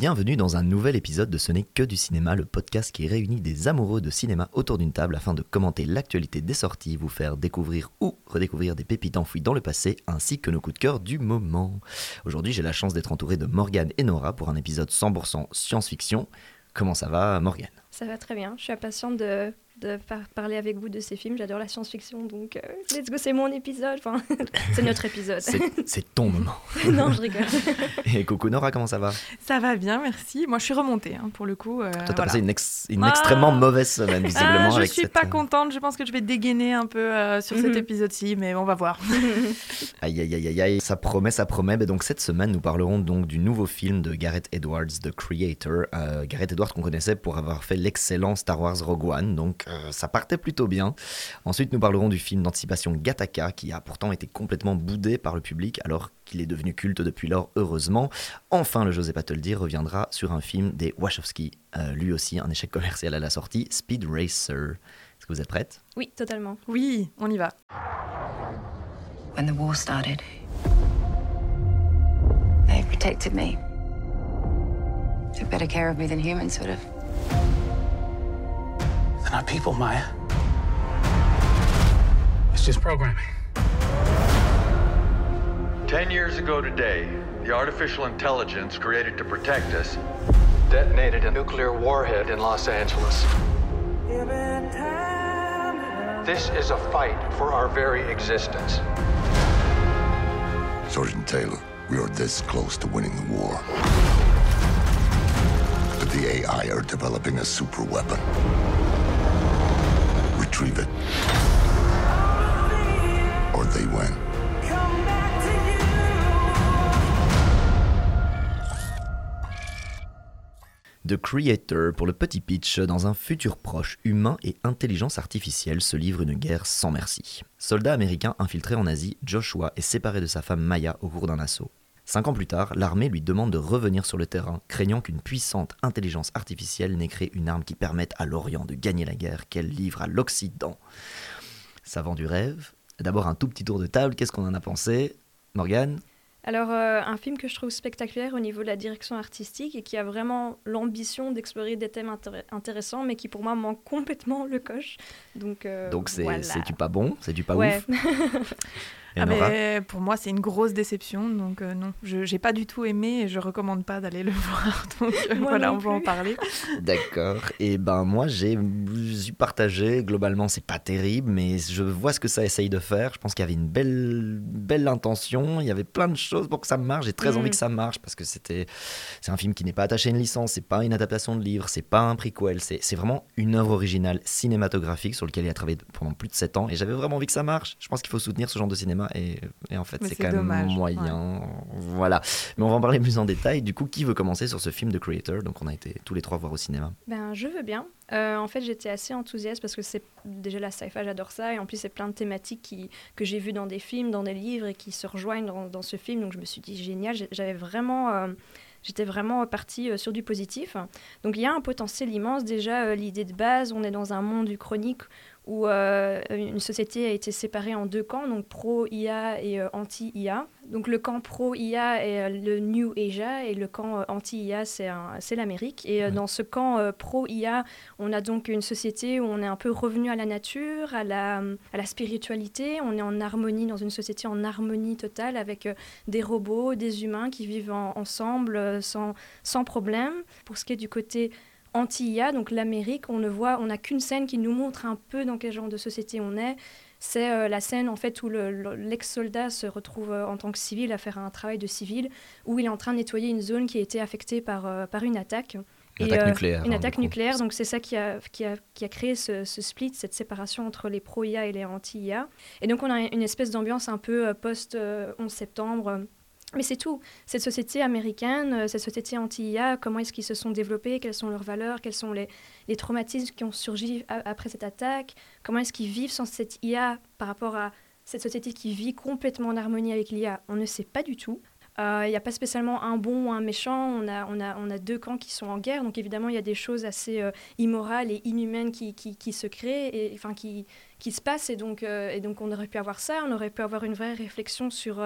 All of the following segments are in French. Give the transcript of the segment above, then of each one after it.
Bienvenue dans un nouvel épisode de Ce n'est que du cinéma, le podcast qui réunit des amoureux de cinéma autour d'une table afin de commenter l'actualité des sorties, vous faire découvrir ou redécouvrir des pépites enfouies dans le passé, ainsi que nos coups de cœur du moment. Aujourd'hui, j'ai la chance d'être entouré de Morgane et Nora pour un épisode 100% science-fiction. Comment ça va, Morgane? Ça va très bien. Je suis impatiente de de parler avec vous de ces films. J'adore la science-fiction, donc euh, let's go, c'est mon épisode. Enfin, c'est notre épisode. C'est ton moment. non, je rigole. Et coucou Nora, comment ça va? Ça va bien, merci. Moi, je suis remontée, hein, pour le coup. Euh, Toi, t'as passé une, une ah extrêmement mauvaise semaine, visiblement. Ah, je suis pas euh, contente. Je pense que je vais dégainer un peu euh, sur cet mhm. épisode-ci, mais on va voir. aïe, aïe, aïe, aïe, ça promet, ça promet. Mais donc, cette semaine, nous parlerons donc du nouveau film de Gareth Edwards, The Creator. Gareth Edwards qu'on connaissait pour avoir fait l'excellent Star Wars Rogue One. Donc, ça partait plutôt bien. Ensuite, nous parlerons du film d'anticipation Gattaca, qui a pourtant été complètement boudé par le public, alors qu'il est devenu culte depuis lors, heureusement. Enfin, le José pas te le dire reviendra sur un film des Wachowski, euh, lui aussi un échec commercial à la sortie, Speed Racer. Est-ce que vous êtes prête? Oui, totalement. Oui, on y va. When the war started, they protected me. Took better care of me than humans would have. They're not people, Maya. It's just programming. Ten years ago today, the artificial intelligence created to protect us detonated a nuclear warhead in Los Angeles. This is a fight for our very existence. Sergeant Taylor, we are this close to winning the war. But the AI are developing a super weapon. The Creator, pour le petit pitch, dans un futur proche, humain et intelligence artificielle se livre une guerre sans merci. Soldat américain infiltré en Asie, Joshua est séparé de sa femme Maya au cours d'un assaut. Cinq ans plus tard, l'armée lui demande de revenir sur le terrain, craignant qu'une puissante intelligence artificielle n'ait créé une arme qui permette à l'Orient de gagner la guerre qu'elle livre à l'Occident. Ça vend du rêve. D'abord un tout petit tour de table, qu'est-ce qu'on en a pensé? Morgane? Alors, euh, un film que je trouve spectaculaire au niveau de la direction artistique et qui a vraiment l'ambition d'explorer des thèmes intéressants, mais qui pour moi manque complètement le coche. Donc, euh, Donc c'est du pas bon, c'est du pas ouf. Ah, pour moi, c'est une grosse déception. Donc, euh, non, je n'ai pas du tout aimé et je recommande pas d'aller le voir. Donc, euh, voilà, on va en parler. D'accord. Et ben, moi, j'ai partagé. Globalement, c'est pas terrible, mais je vois ce que ça essaye de faire. Je pense qu'il y avait une belle, belle intention. Il y avait plein de choses pour que ça marche. J'ai très envie mm. que ça marche parce que c'était, c'est un film qui n'est pas attaché à une licence. C'est pas une adaptation de livre. C'est pas un prequel. C'est vraiment une œuvre originale cinématographique sur laquelle il a travaillé pendant plus de 7 ans. Et j'avais vraiment envie que ça marche. Je pense qu'il faut soutenir ce genre de cinéma et, en fait c'est quand même moyen. Voilà. Mais on va en parler plus en détail. Du coup, qui veut commencer sur ce film de Creator? Donc on a été tous les trois voir au cinéma. Ben je veux bien. Euh, en fait, j'étais assez enthousiaste parce que c'est déjà la sci-fi, j'adore ça. Et en plus, c'est plein de thématiques qui, que j'ai vues dans des films, dans des livres et qui se rejoignent dans, ce film. Donc, je me suis dit, génial. J'avais vraiment. Euh, j'étais vraiment partie euh, sur du positif. Donc, il y a un potentiel immense. Déjà, l'idée de base, on est dans un monde uchronique où euh, une société a été séparée en deux camps, donc pro-IA et euh, anti-IA. Donc le camp pro-IA est euh, le New Asia et le camp anti-IA, c'est l'Amérique. Et dans ce camp pro-IA, on a donc une société où on est un peu revenu à la nature, à la, à la spiritualité, on est en harmonie, dans une société en harmonie totale avec des robots, des humains qui vivent ensemble sans, sans problème. Pour ce qui est du côté anti-IA, donc l'Amérique, on ne voit, on n'a qu'une scène qui nous montre un peu dans quel genre de société on est. C'est euh, la scène en fait où l'ex-soldat se retrouve euh, en tant que civil à faire un travail de civil, où il est en train de nettoyer une zone qui a été affectée par, euh, par une attaque. Une attaque nucléaire. Une hein, attaque nucléaire, donc c'est ça qui a, qui, a, qui a, créé ce, ce, split, cette séparation entre les pro-IA et les anti-IA. Et donc on a une espèce d'ambiance un peu post-11 septembre mais c'est tout. Cette société américaine, euh, cette société anti-IA, comment est-ce qu'ils se sont développés, quelles sont leurs valeurs, quels sont les, traumatismes qui ont surgi après cette attaque, comment est-ce qu'ils vivent sans cette IA par rapport à cette société qui vit complètement en harmonie avec l'IA, on ne sait pas du tout. Euh, il n'y a pas spécialement un bon ou un méchant, on a, on, a, on a deux camps qui sont en guerre, donc évidemment il y a des choses assez euh, immorales et inhumaines qui, qui, qui, se créent, et, enfin qui, qui se passent, et donc, et donc on aurait pu avoir ça, on aurait pu avoir une vraie réflexion sur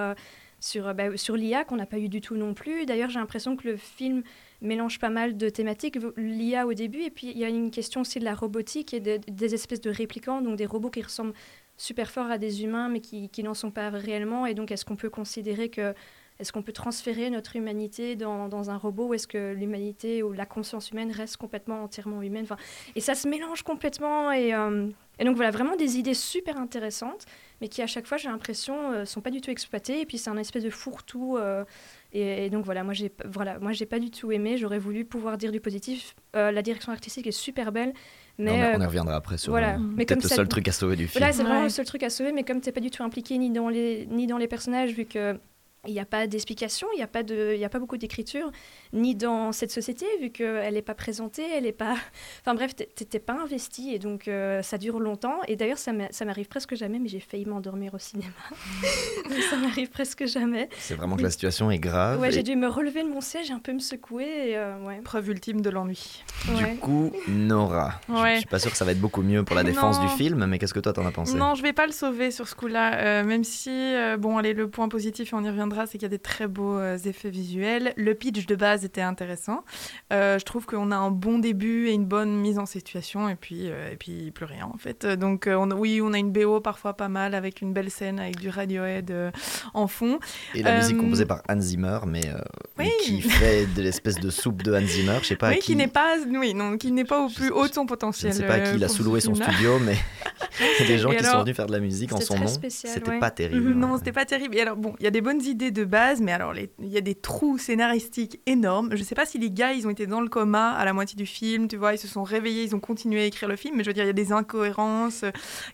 sur, bah, sur l'IA qu'on n'a pas eu du tout non plus. D'ailleurs, j'ai l'impression que le film mélange pas mal de thématiques. L'IA au début, et puis il y a une question aussi de la robotique et des espèces de réplicants, donc des robots qui ressemblent super fort à des humains, mais qui, qui n'en sont pas réellement. Et donc, est-ce qu'on peut considérer que est-ce qu'on peut transférer notre humanité dans, dans un robot ou est-ce que l'humanité ou la conscience humaine reste complètement entièrement humaine? Enfin, Et ça se mélange complètement. Et, euh, et, donc voilà, vraiment des idées super intéressantes, mais qui à chaque fois, j'ai l'impression, ne euh, sont pas du tout exploitées. Et puis c'est un espèce de fourre-tout. Euh, et, donc voilà, moi j'ai voilà, moi j'ai pas du tout aimé. J'aurais voulu pouvoir dire du positif. la direction artistique est super belle. Mais on, y reviendra après sur voilà. peut-être le seul truc à sauver du film. Voilà, c'est vraiment le seul truc à sauver, mais comme tu n'es pas du tout impliqué ni dans les, ni dans les personnages, vu que il n'y a pas d'explication, il n'y a, pas de, a pas beaucoup d'écriture, ni dans cette société, vu qu'elle n'est pas présentée, elle n'est pas... Enfin bref, tu n'étais pas investi, et donc euh, ça dure longtemps. Et d'ailleurs, ça m'arrive presque jamais, mais j'ai failli m'endormir au cinéma. ça m'arrive presque jamais. C'est vraiment que la situation est grave. Ouais, j'ai dû me relever de mon siège, un peu me secouer. Et, euh, ouais. Preuve ultime de l'ennui. Du coup, Nora, je ne suis pas sûre que ça va être beaucoup mieux pour la défense du film, mais qu'est-ce que toi t'en as pensé? Non, je vais pas le sauver sur ce coup-là, euh, même si, bon, allez, le point positif, on y reviendra c'est qu'il y a des très beaux euh, effets visuels. Le pitch de base était intéressant. Euh, je trouve qu'on a un bon début et une bonne mise en situation, et puis, euh, et puis plus rien en fait. Donc on, oui, on a une BO parfois pas mal, avec une belle scène, avec du Radiohead en fond. Et la musique composée par Hans Zimmer, mais, qui fait de l'espèce de soupe de Hans Zimmer, je sais pas. Oui, qui... n'est pas, oui, non, qui n'est pas au plus haut de son potentiel. Je ne sais pas qui il a sous-loué son studio, mais il y a des gens qui sont venus faire de la musique en son nom. C'était pas terrible. Non, c'était pas terrible. Et alors bon, il y a des bonnes idées de base, mais alors il y a des trous scénaristiques énormes. Je sais pas si les gars, ils ont été dans le coma à la moitié du film, tu vois, ils se sont réveillés, ils ont continué à écrire le film, mais je veux dire, il y a des incohérences,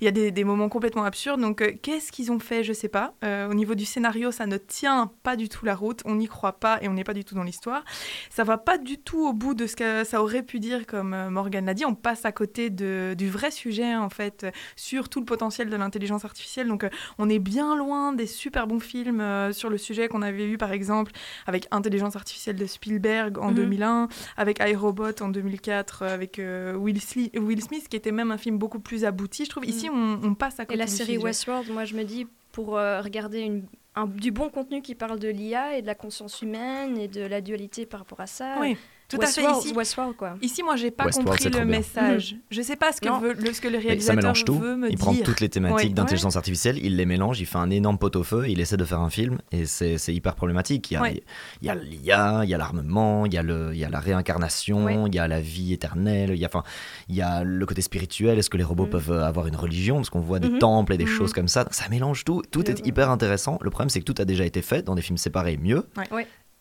il y a des, moments complètement absurdes. Donc, euh, qu'est-ce qu'ils ont fait? Je sais pas. Euh, au niveau du scénario, ça ne tient pas du tout la route, on n'y croit pas et on n'est pas du tout dans l'histoire. Ça va pas du tout au bout de ce que ça aurait pu dire, comme euh, Morgan l'a dit. On passe à côté du vrai sujet, en fait, sur tout le potentiel de l'intelligence artificielle. Donc, on est bien loin des super bons films sur le sujet qu'on avait eu par exemple avec Intelligence artificielle de Spielberg en 2001, mhm. avec iRobot en 2004, euh, avec euh, Will, Smith, qui était même un film beaucoup plus abouti. Je trouve ici mhm. on, passe à côté. Et la série Westworld, moi je me dis pour euh, regarder une, du bon contenu qui parle de l'IA et de la conscience humaine et de la dualité par rapport à ça. Oui. Tout à fait. Ici, Westworld, quoi. Ici, moi, j'ai pas compris le message. Je Je sais pas ce que, veut, le, ce que le réalisateur ça mélange tout. veut me il prend toutes les thématiques d'intelligence artificielle, il les mélange, il fait un énorme pot au feu, il essaie de faire un film, et c'est hyper problématique. Il y a il y a l'IA, il y a l'armement, il y a le, il y a la réincarnation, il y a la vie éternelle, il y a, enfin, il y a le côté spirituel. Est-ce que les robots mm. peuvent avoir une religion? Parce qu'on voit des mm-hmm. temples et des mm-hmm. choses comme ça. Ça mélange tout. Tout est hyper intéressant. Le problème, c'est que tout a déjà été fait dans des films séparés mieux.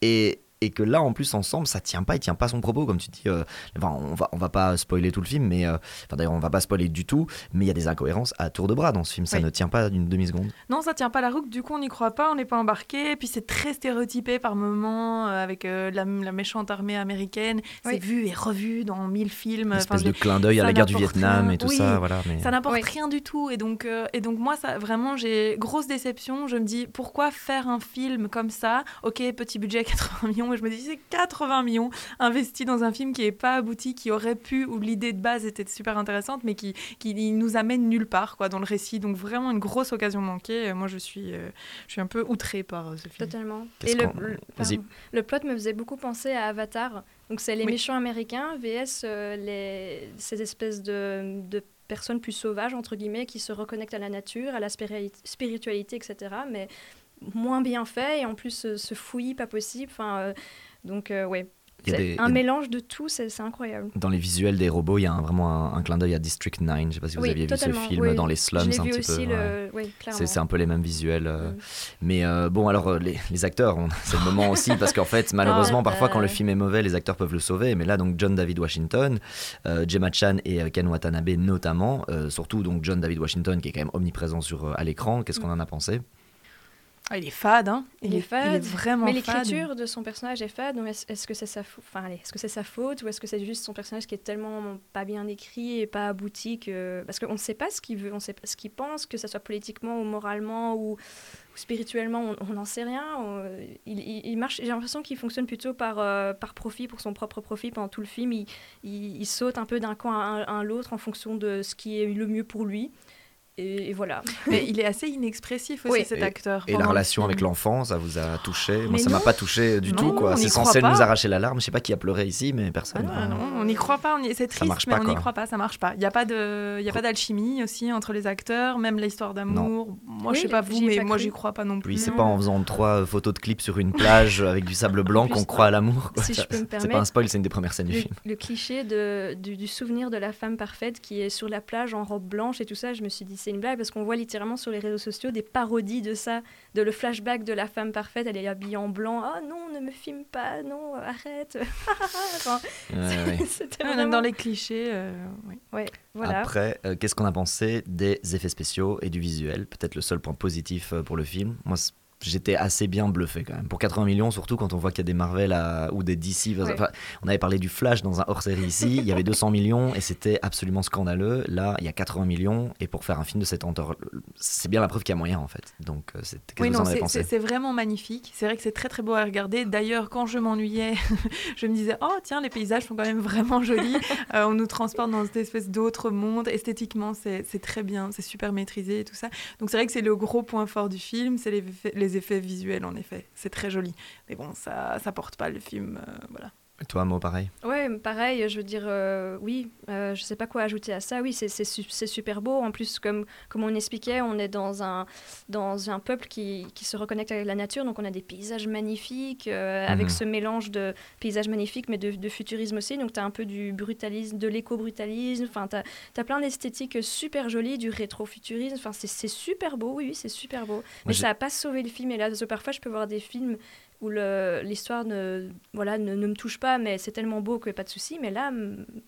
Et et que là en plus ensemble ça tient pas il tient pas son propos comme tu dis euh, on va on va pas spoiler tout le film mais euh, d'ailleurs on va pas spoiler du tout mais il y a des incohérences à tour de bras dans ce film ça ne tient pas d'une demi seconde non ça tient pas la route du coup on n'y croit pas on n'est pas embarqué puis c'est très stéréotypé par moments euh, avec la, méchante armée américaine c'est vu et revu dans mille films une espèce de clin d'œil à la guerre du Vietnam et tout ça voilà mais... ça n'apporte rien du tout et donc et donc moi ça vraiment j'ai grosse déception je me dis pourquoi faire un film comme ça? Ok petit budget 80 millions je me dis, c'est 80 millions investis dans un film qui n'est pas abouti, qui aurait pu, où l'idée de base était super intéressante, mais qui, qui nous amène nulle part quoi, dans le récit. Donc vraiment une grosse occasion manquée. Moi, je suis, euh, je suis un peu outrée par euh, ce film. Totalement. Et le, le, plot me faisait beaucoup penser à Avatar. Donc c'est les méchants américains vs euh, les, ces espèces de, de personnes plus sauvages, entre guillemets, qui se reconnectent à la nature, à la spiritualité, etc. Mais moins bien fait et en plus ce fouillis pas possible. Enfin, donc, euh, ouais. C'est un mélange de tout, c'est incroyable. Dans les visuels des robots, il y a vraiment un, clin d'œil à District 9. Je ne sais pas si vous aviez vu ce film dans les slums un petit peu. Le... c'est un peu les mêmes visuels. Euh. Mais euh, bon, alors les, les acteurs, c'est le moment aussi parce qu'en fait, malheureusement, parfois quand le film est mauvais, les acteurs peuvent le sauver. Mais là, donc John David Washington, Gemma Chan et Ken Watanabe notamment, surtout donc John David Washington qui est quand même omniprésent sur à l'écran. Qu'est-ce qu'on en a pensé? Ah, il est fade, hein il, est fade. Il est vraiment Mais l'écriture de son personnage est fade. Est-ce que c'est sa, enfin, est -ce que c'est sa faute ou est-ce que c'est juste son personnage qui est tellement pas bien écrit et pas abouti que... Parce qu'on ne sait pas ce qu'il veut, on sait pas ce qu'il pense, que ce soit politiquement ou moralement ou, spirituellement, on n'en sait rien. il, marche. J'ai l'impression qu'il fonctionne plutôt par, euh, par profit, pour son propre profit pendant tout le film. Il, saute un peu d'un coin à, à l'autre en fonction de ce qui est le mieux pour lui. Et, et voilà. Mais il est assez inexpressif aussi, Oui. cet Et- acteur. Et la relation avec film. l'enfant, ça vous a touché? Moi, Mais ça m'a pas touché du Non, tout, quoi. C'est censé nous arracher la larme. Je sais pas qui a pleuré ici, mais personne. Ah non, on n'y croit pas, c'est Ça triste, marche mais pas, on n'y croit pas, ça marche pas. Il n'y a pas de, il y a pas d'alchimie aussi entre les acteurs, même l'histoire d'amour. Moi, je Oui, sais pas vous, mais pas moi, j'y crois pas non plus. Oui, c'est pas en faisant trois photos de clips sur une plage avec du sable blanc qu'on croit à l'amour. si je Ça- C'est pas un spoil, c'est une des premières scènes du film. le cliché du souvenir de la femme parfaite qui est sur la plage en robe blanche et tout ça, je me suis dit c'est une blague parce qu'on voit littéralement sur les réseaux sociaux des parodies de ça, de le flashback de la femme parfaite, elle est habillée en blanc, ah non, ne me filme pas, non, arrête. Enfin, Ouais, ouais. C'était Ouais, même vraiment... dans les clichés. euh, oui. Ouais, voilà. Après, euh, qu'est-ce qu'on a pensé des effets spéciaux et du visuel? Peut-être le seul point positif euh, pour le film. Moi, j'étais assez bien bluffé quand même. Pour 80 millions, surtout quand on voit qu'il y a des Marvel à- ou des DC. Ouais. Enfin, on avait parlé du Flash dans un hors-série ici. il y avait 200 millions et c'était absolument scandaleux. Là, il y a 80 millions et pour faire un film de cette hauteur, c'est bien la preuve qu'il y a moyen en fait. Donc, euh, c'est- Oui, c'est- vraiment magnifique. C'est vrai que c'est très très beau à regarder. D'ailleurs, quand je m'ennuyais, je me disais oh tiens, les paysages sont quand même vraiment jolis. Euh, on nous transporte dans cette espèce d'autre monde. Esthétiquement, c'est très bien, c'est super maîtrisé et tout ça. Donc c'est vrai que c'est le gros point fort du film, c'est les, effets visuels en effet. C'est très joli. Mais bon, ça ça porte pas le film. euh, voilà. Et toi, Mo, pareil Ouais, pareil, je veux dire, euh, oui, euh, je sais pas quoi ajouter à ça. Oui, c'est c'est su- c'est super beau. En plus, comme, comme on expliquait, on est dans un, dans un peuple qui, qui se reconnecte avec la nature. Donc, on a des paysages magnifiques, euh, avec Mhm. ce mélange de paysages magnifiques, mais de, de futurisme aussi. Donc, tu as un peu du brutalisme, de l'éco-brutalisme. Enfin, tu as, plein d'esthétiques super jolies, du rétro-futurisme. Enfin, c'est super beau, oui, oui, c'est super beau. mais ça n'a pas sauvé le film. Et là, parce que parfois, je peux voir des films où l'histoire ne, voilà, ne, ne me touche pas, mais c'est tellement beau que pas de souci. Mais là,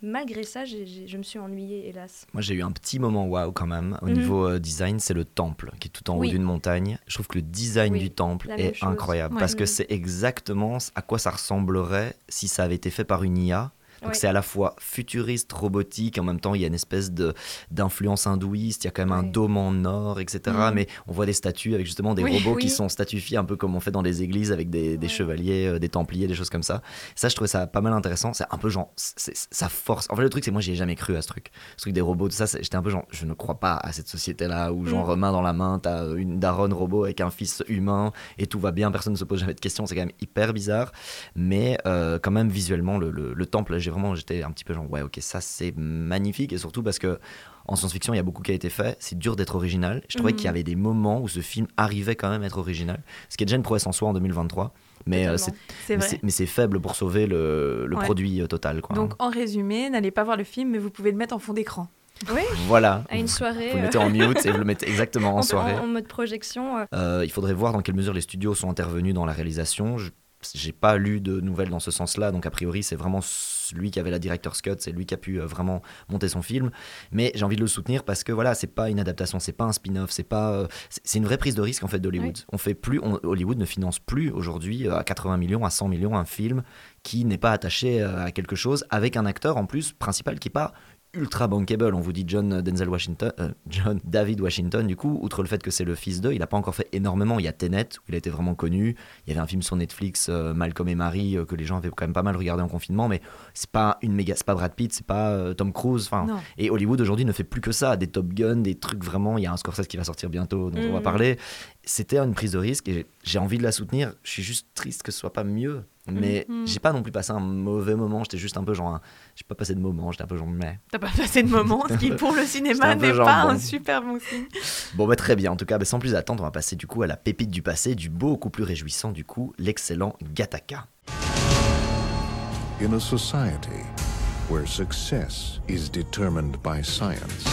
malgré ça, je me suis ennuyée, hélas. Moi, j'ai eu un petit moment waouh quand même. Au Mhm. niveau euh, design, c'est le temple qui est tout en haut d'une montagne. Je trouve que le design Oui, du temple est chose. incroyable Ouais. parce que Mhm. c'est exactement à quoi ça ressemblerait si ça avait été fait par une IA. Donc c'est à la fois futuriste, robotique, en même temps il y a une espèce de d'influence hindouiste, il y a quand même un dôme en or, etc. Mhm. Mais on voit des statues avec justement des Oui, robots qui sont statifiés un peu comme on fait dans les églises avec des, chevaliers, euh, des templiers, des choses comme ça. Ça je trouvais ça pas mal intéressant. C'est un peu genre, c'est- ça force. En fait le truc c'est moi j'y ai jamais cru à ce truc. Ce truc des robots, tout ça, j'étais un peu genre, je ne crois pas à cette société-là où genre main dans la main, t'as une daronne robot avec un fils humain et tout va bien, personne ne se pose jamais de questions. C'est quand même hyper bizarre. Mais euh, quand même visuellement le, le- le temple, j'ai vraiment, j'étais un petit peu genre ouais ok ça c'est magnifique et surtout parce que en science-fiction il y a beaucoup qui a été fait. C'est dur d'être original. Je trouvais Mhm. qu'il y avait des moments où ce film arrivait quand même à être original, ce qui est déjà une prouesse en soi en 2023. Mais euh, c'est faible pour sauver le, le Ouais. produit euh, total quoi. Donc en résumé, n'allez pas voir le film, mais vous pouvez le mettre en fond d'écran. Oui, voilà. à une soirée. Vous le euh, mettez en mute et vous le mettez exactement en en, soirée. en- en mode projection. euh, Euh, il faudrait voir dans quelle mesure les studios sont intervenus dans la réalisation. Je j'ai pas lu de nouvelles dans ce sens-là, donc a priori c'est vraiment lui qui avait la director's cut, c'est lui qui a pu euh, vraiment monter son film. Mais j'ai envie de le soutenir parce que voilà, c'est pas une adaptation, c'est pas un spin-off, c'est pas, euh, c'est une vraie prise de risque en fait d'Hollywood. On fait plus, on- Hollywood ne finance plus aujourd'hui euh, à 80 millions, à 100 millions un film qui n'est pas attaché à quelque chose avec un acteur en plus principal qui est pas ultra bankable. On vous dit John Denzel Washington, euh, John David Washington, du coup, outre le fait que c'est le fils d'eux, il n'a pas encore fait énormément. Il y a Tenet, où il a été vraiment connu. Il y avait un film sur Netflix, euh, Malcolm et Marie, euh, que les gens avaient quand même pas mal regardé en confinement, mais c'est pas une méga, c'est pas Brad Pitt, c'est pas Tom Cruise. Enfin, et Hollywood aujourd'hui ne fait plus que ça, des Top Gun, des trucs vraiment. Il y a un Scorsese qui va sortir bientôt, dont on va Mhm. parler. C'était une prise de risque et j'ai- j'ai envie de la soutenir. Je suis juste triste que ce soit pas mieux. Mais Mhm. j'ai pas non plus passé un mauvais moment. J'étais juste un peu genre. un- J'ai pas passé de moment. J'étais un peu genre. Mais. T'as pas passé de moment, ce qui pour le cinéma n'est pas bon. un super bon signe. Bon, bah, très bien. En tout cas, bah, sans plus attendre, on va passer du coup à la pépite du passé, du beaucoup plus réjouissant, du coup, l'excellent Gattaca. In a society where success is determined by science,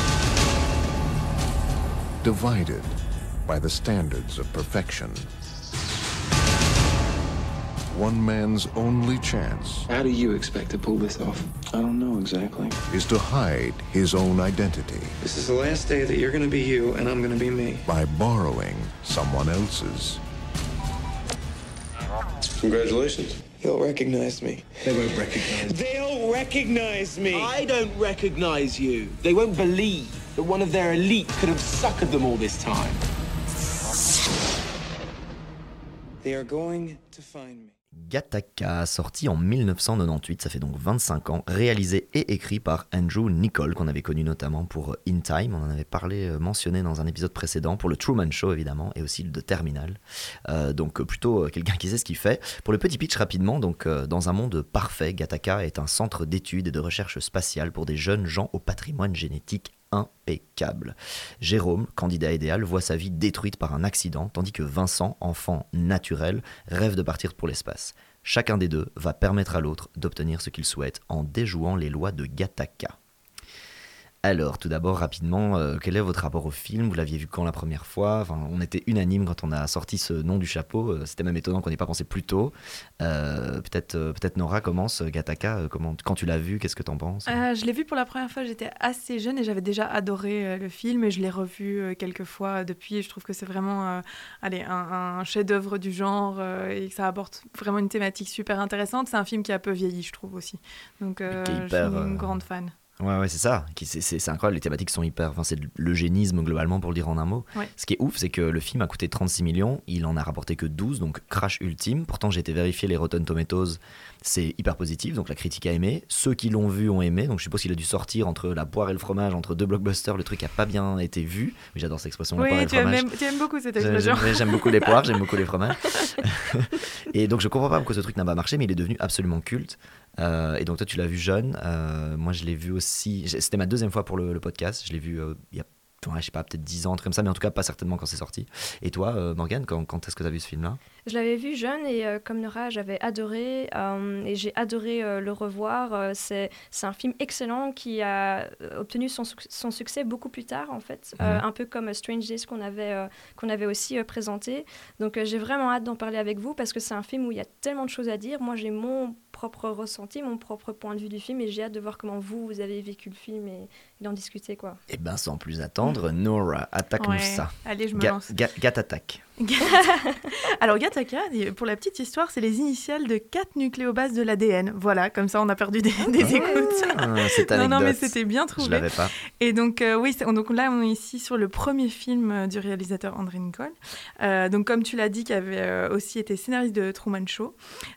divided by the standards of perfection, one man's only chance How do you expect to pull this off? I don't know exactly. is to hide his own identity This is the last day that you're gonna be you and I'm gonna be me. by borrowing someone else's. Congratulations. He'll recognize me. They won't recognize They'll recognize me. I don't recognize you. They won't believe that one of their elite could have suckered them all this time. They are going to find me. Gattaca, sorti en 1998, ça fait donc 25 ans, réalisé et écrit par Andrew Nicol, qu'on avait connu notamment pour In Time, on en avait parlé, euh, mentionné dans un épisode précédent, pour le Truman Show évidemment, et aussi de Terminal. Euh, donc euh, plutôt euh, quelqu'un qui sait ce qu'il fait. Pour le petit pitch rapidement, donc euh, dans un monde parfait, Gattaca est un centre d'études et de recherche spatiale pour des jeunes gens au patrimoine génétique impeccable. Jérôme, candidat idéal, voit sa vie détruite par un accident, tandis que Vincent, enfant naturel, rêve de partir pour l'espace. Chacun des deux va permettre à l'autre d'obtenir ce qu'il souhaite en déjouant les lois de Gattaca. Alors, tout d'abord, rapidement, euh, quel est votre rapport au film? Vous l'aviez vu quand la première fois? Enfin, On était unanime quand on a sorti ce nom du chapeau. Euh, C'était même étonnant qu'on n'ait pas pensé plus tôt. Euh, Peut-être peut-être Nora commence. Gattaca, euh, comment, quand tu l'as vu, qu'est-ce que t'en penses? Euh, je l'ai vu pour la première fois, j'étais assez jeune et j'avais déjà adoré le film et je l'ai revu quelques fois depuis et je trouve que c'est vraiment allez, un, un chef-d'œuvre du genre et que ça apporte vraiment une thématique super intéressante. C'est un film qui a peu vieilli, je trouve aussi. Donc je suis hyper, une euh, grande fan. Ouais, ouais, c'est ça. C'est incroyable. Les thématiques sont hyper. Enfin, c'est l'eugénisme globalement, pour le dire en un mot. Ouais. Ce qui est ouf, c'est que le film a coûté 36 millions. Il en a rapporté que 12, donc crash ultime. Pourtant, j'ai été vérifier les Rotten Tomatoes. C'est hyper positif, donc la critique a aimé. Ceux qui l'ont vu ont aimé. Donc je suppose qu'il a dû sortir entre la poire et le fromage, entre deux blockbusters. Le truc a pas bien été vu. Mais j'adore cette expression, la poire et Oui, le aimes, fromage. même- tu aimes beaucoup cette expression. J'aime beaucoup les poires, j'aime beaucoup les fromages. et donc je comprends pas pourquoi ce truc n'a pas marché, mais il est devenu absolument culte. Euh, et donc toi tu l'as vu jeune, Euh, moi je l'ai vu aussi, c'était ma deuxième fois pour le, le podcast, je l'ai vu euh, il y a, ouais, je sais pas, peut-être 10 ans, comme ça, mais en tout cas pas certainement quand c'est sorti. Et toi Morgane, quand, quand est-ce que tu as vu ce film-là? Je l'avais vu jeune et comme Nora, j'avais adoré et j'ai adoré le revoir. C'est un film excellent qui a obtenu son, suc- son succès beaucoup plus tard en fait, Mhm. un peu comme Strange Days qu'on avait, qu'on avait aussi présenté. Donc j'ai vraiment hâte d'en parler avec vous parce que c'est un film où il y a tellement de choses à dire. Moi j'ai mon propre ressenti, mon propre point de vue du film et j'ai hâte de voir comment vous, vous avez vécu le film et, et d'en discuter quoi. Eh ben sans plus attendre, Nora, attaque-nous Ouais, ça. allez, je me Ga- lance. Ga- Gat attaque. Alors Gattaca, pour la petite histoire, c'est les initiales de quatre nucléobases de l'ADN. Voilà, comme ça on a perdu des, des écoutes. Ah, cette non, non, mais c'était bien trouvé. Je l'avais pas. Et donc euh, oui, donc là on est ici sur le premier film euh, du réalisateur André Nicole. Euh, donc comme tu l'as dit, qui avait euh, aussi été scénariste de Truman Show.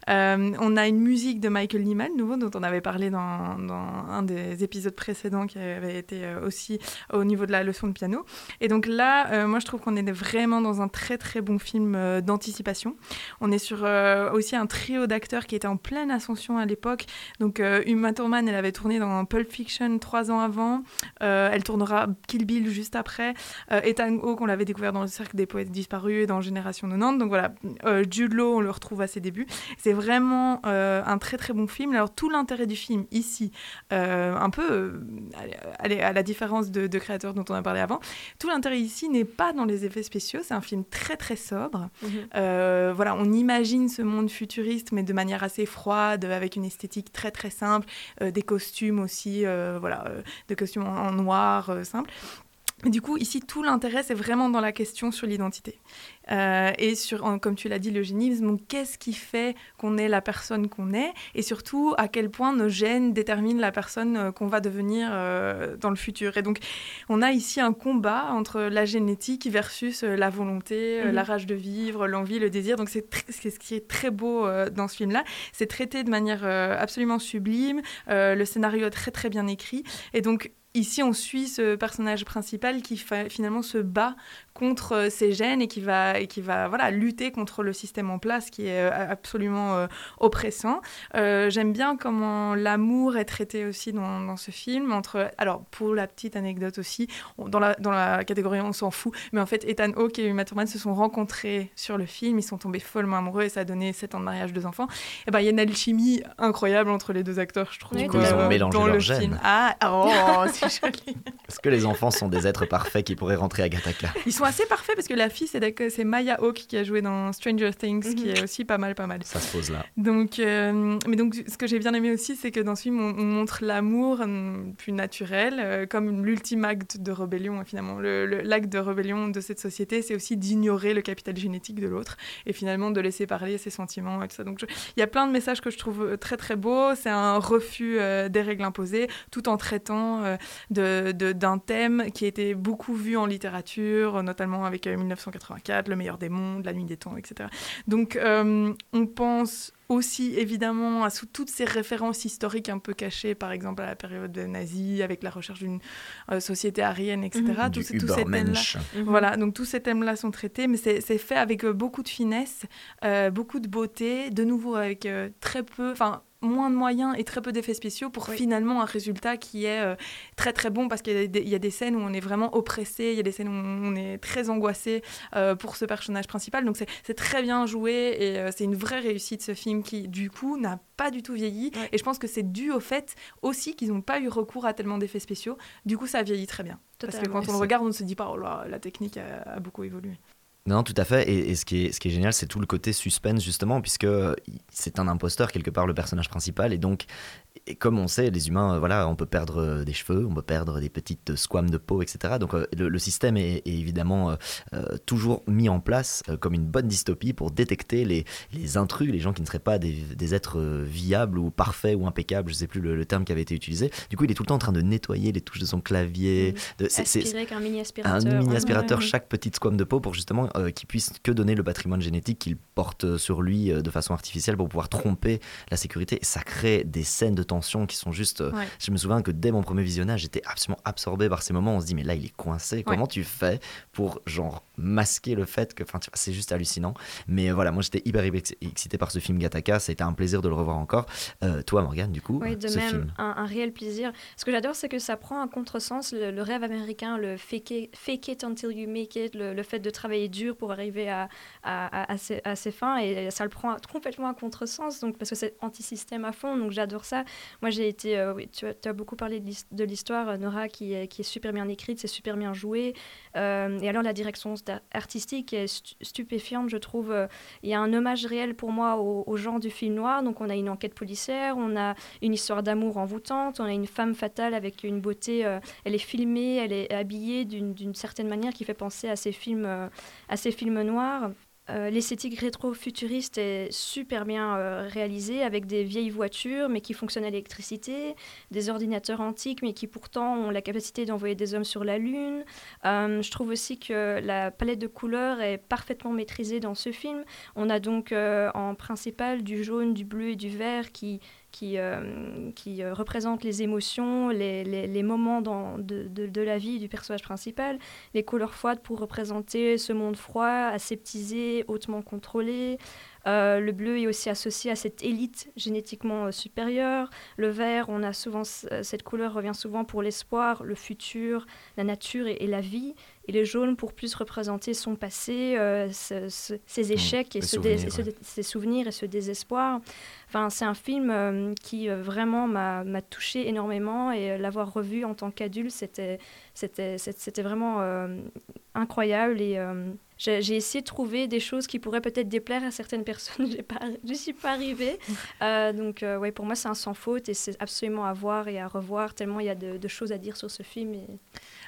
On a une musique de Michael Nyman, nouveau dont on avait parlé dans, dans un des épisodes précédents, qui avait été aussi au niveau de la leçon de piano. Et donc là, moi je trouve qu'on est vraiment dans un très très bon film euh, d'anticipation. On est sur euh, aussi un trio d'acteurs qui était en pleine ascension à l'époque. Donc euh, Uma Thurman, elle avait tourné dans Pulp Fiction trois ans avant. Elle tournera Kill Bill juste après. Ethan Hawke, on l'avait découvert dans Le Cercle des Poètes Disparus et dans Génération 90. Donc voilà, Jude Law, on le retrouve à ses débuts. C'est vraiment un très très bon film. Alors tout l'intérêt du film ici, un peu à la différence de, de créateurs dont on a parlé avant, tout l'intérêt ici n'est pas dans les effets spéciaux. C'est un film très très sobre. Euh, voilà, on imagine ce monde futuriste, mais de manière assez froide, avec une esthétique très très simple, euh, des costumes aussi, euh, voilà, des costumes en, en noir simple. Mais du coup, ici, tout l'intérêt, c'est vraiment dans la question sur l'identité. Euh, et sur, en- comme tu l'as dit, l'eugénisme, donc qu'est-ce qui fait qu'on est la personne qu'on est Et surtout, à quel point nos gènes déterminent la personne euh, qu'on va devenir euh, dans le futur. Et donc, on a ici un combat entre la génétique versus la volonté, Mhm. la rage de vivre, l'envie, le désir. Donc, c'est ce qui est très beau dans ce film-là. C'est traité de manière absolument sublime. Le scénario est très, très bien écrit. Et donc, Ici, on suit ce personnage principal qui finalement se bat contre euh, ses gènes et qui va, et qui va voilà, lutter contre le système en place qui est euh, absolument euh, oppressant. Euh, J'aime bien comment l'amour est traité aussi dans, dans ce film. Entre, alors, pour la petite anecdote aussi, on- dans, la, dans la catégorie on s'en fout, mais en fait, Ethan Hawke et Uma Thurman se sont rencontrés sur le film. Ils sont tombés follement amoureux et ça a donné 7 ans de mariage, deux enfants. Et ben, il y a une alchimie incroyable entre les deux acteurs, je trouve. Du coup, ils ont mélangé dans leurs le gènes. film. Ah, oh, c'est joli. Est-ce que les enfants sont des êtres parfaits qui pourraient rentrer à Gattaca Ils sont assez parfaits parce que la fille, c'est Maya Hawke qui a joué dans Stranger Things, qui Mhm. est aussi pas mal, pas mal. Ça se pose là. Donc, euh, mais donc, ce que j'ai bien aimé aussi, c'est que dans ce film, on, on montre l'amour hum, plus naturel, euh, comme l'ultime acte de rébellion, hein, finalement. Le- le- L'acte de rébellion de cette société, c'est aussi d'ignorer le capital génétique de l'autre et finalement de laisser parler ses sentiments et tout ça. Donc, il y a plein de messages que je trouve euh, très, très beaux. C'est un refus euh, des règles imposées, tout en traitant euh, de- de- d'un thème qui a été beaucoup vu en littérature, notamment avec euh, 1984, Le meilleur des mondes, La nuit des temps, etc. Donc euh, on pense aussi évidemment à sous toutes ces références historiques un peu cachées, par exemple à la période nazie, avec la recherche d'une euh, société aryenne, etc. Mhm. Tous Du ces- tous ces thèmes-là. Mhm. Voilà, donc tous ces thèmes-là sont traités, mais c'est c'est fait avec euh, beaucoup de finesse, euh, beaucoup de beauté, de nouveau avec euh, très peu, enfin moins de moyens et très peu d'effets spéciaux pour Oui. finalement un résultat qui est euh, très très bon parce qu'il y, a des- il y a des scènes où on est vraiment oppressé, il y a des scènes où on est très angoissé euh, pour ce personnage principal, donc c'est très bien joué et euh, c'est une vraie réussite ce film qui du coup n'a pas du tout vieilli et je pense que c'est dû au fait aussi qu'ils n'ont pas eu recours à tellement d'effets spéciaux, du coup ça vieillit très bien. Parce que quand on le regarde, on ne se dit pas, oh là, la technique a, a beaucoup évolué. Non, tout à fait. Et, et ce, qui est, ce qui est génial, c'est tout le côté suspense, justement, puisque euh, c'est un imposteur, quelque part, le personnage principal. Et donc, et comme on sait, les humains, euh, voilà, on peut perdre euh, des cheveux, on peut perdre des petites euh, squames de peau, etc. Donc, le, le système est, est évidemment euh, toujours mis en place euh, comme une bonne dystopie pour détecter les, les intrus, les gens qui ne seraient pas des, des êtres viables ou parfaits ou impeccables, je ne sais plus le, le terme qui avait été utilisé. Du coup, il est tout le temps en train de nettoyer les touches de son clavier. de- c'est- avec un mini un aspirateur. mini aspirateur chaque petite squame de peau pour justement euh, qu'il puisse que donner le patrimoine génétique qu'il porte sur lui de façon artificielle pour pouvoir tromper la sécurité. Et ça crée des scènes de tension qui sont juste. euh, Ouais. Je me souviens que dès mon premier visionnage, j'étais absolument absorbé par ces moments. On se dit mais là il est coincé. Comment tu fais pour genre masquer le fait que, enfin c'est juste hallucinant. Mais euh, voilà, moi j'étais hyper ex- excité par ce film Gattaca. Ça a été un plaisir de le revoir encore. Euh, toi Morgane, du coup, Oui, de ce même, film. un, un réel plaisir. Ce que j'adore, c'est que ça prend un contresens, le, le rêve américain, le fake it, fake it until you make it, le, le fait de travailler dur pour arriver à, à, à- à ses, à ses fins, et ça le prend complètement à contresens, donc, parce que c'est anti-système à fond, donc j'adore ça. Moi, j'ai été, euh, tu, as, beaucoup parlé de l'his- de l'histoire, euh, Nora, qui est, qui est super bien écrite, c'est super bien joué, Euh, et alors la direction artistique est stu- stupéfiante, je trouve. Euh, Il y a un hommage réel pour moi au, genre du film noir, donc on a une enquête policière, on a une histoire d'amour envoûtante, on a une femme fatale avec une beauté, euh, elle est filmée, elle est habillée d'une certaine manière qui fait penser à ces films, euh, à ces films noirs. Euh, L'esthétique rétro-futuriste est super bien euh, réalisée avec des vieilles voitures mais qui fonctionnent à l'électricité, des ordinateurs antiques mais qui pourtant ont la capacité d'envoyer des hommes sur la Lune. Euh, je trouve aussi que la palette de couleurs est parfaitement maîtrisée dans ce film. On a donc en principal du jaune, du bleu et du vert qui, qui, euh, qui euh, représentent les émotions, les, les, moments dans, de, de, de la vie du personnage principal. Les couleurs froides pour représenter ce monde froid, aseptisé, hautement contrôlé. Euh, le bleu est aussi associé à cette élite génétiquement supérieure. Le vert, on a souvent cette couleur revient souvent pour l'espoir, le futur, la nature et la vie. Et le jaune pour plus représenter son passé, euh, ce- ce- ses échecs et ce souvenirs, ouais. ses souvenirs et ce désespoir. Enfin, c'est un film euh, qui euh, vraiment m'a m'a touché énormément et euh, l'avoir revu en tant qu'adulte, c'était c'était c'était- vraiment euh, incroyable et euh, j'ai j'ai essayé de trouver des choses qui pourraient peut-être déplaire à certaines personnes. J'ai pas, je suis pas arrivée. Euh, donc euh, ouais, pour moi c'est un sans faute et c'est absolument à voir et à revoir tellement il y a de, de choses à dire sur ce film. Et...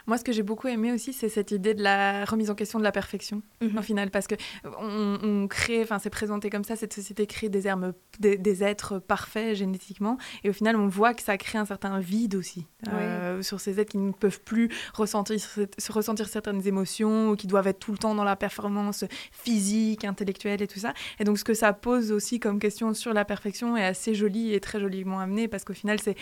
Moi, ce que j'ai beaucoup aimé aussi, c'est cette idée de la remise en question de la perfection, Mhm. au final, parce que on, on crée, enfin, c'est présenté comme ça, cette société crée des, hermes- des, des êtres parfaits génétiquement, et au final, on voit que ça crée un certain vide aussi euh, sur ces êtres qui ne peuvent plus ressentir, se ressentir certaines émotions, ou qui doivent être tout le temps dans la performance physique, intellectuelle et tout ça. Et donc, ce que ça pose aussi comme question sur la perfection est assez joli et très joliment amené, parce qu'au final, c'est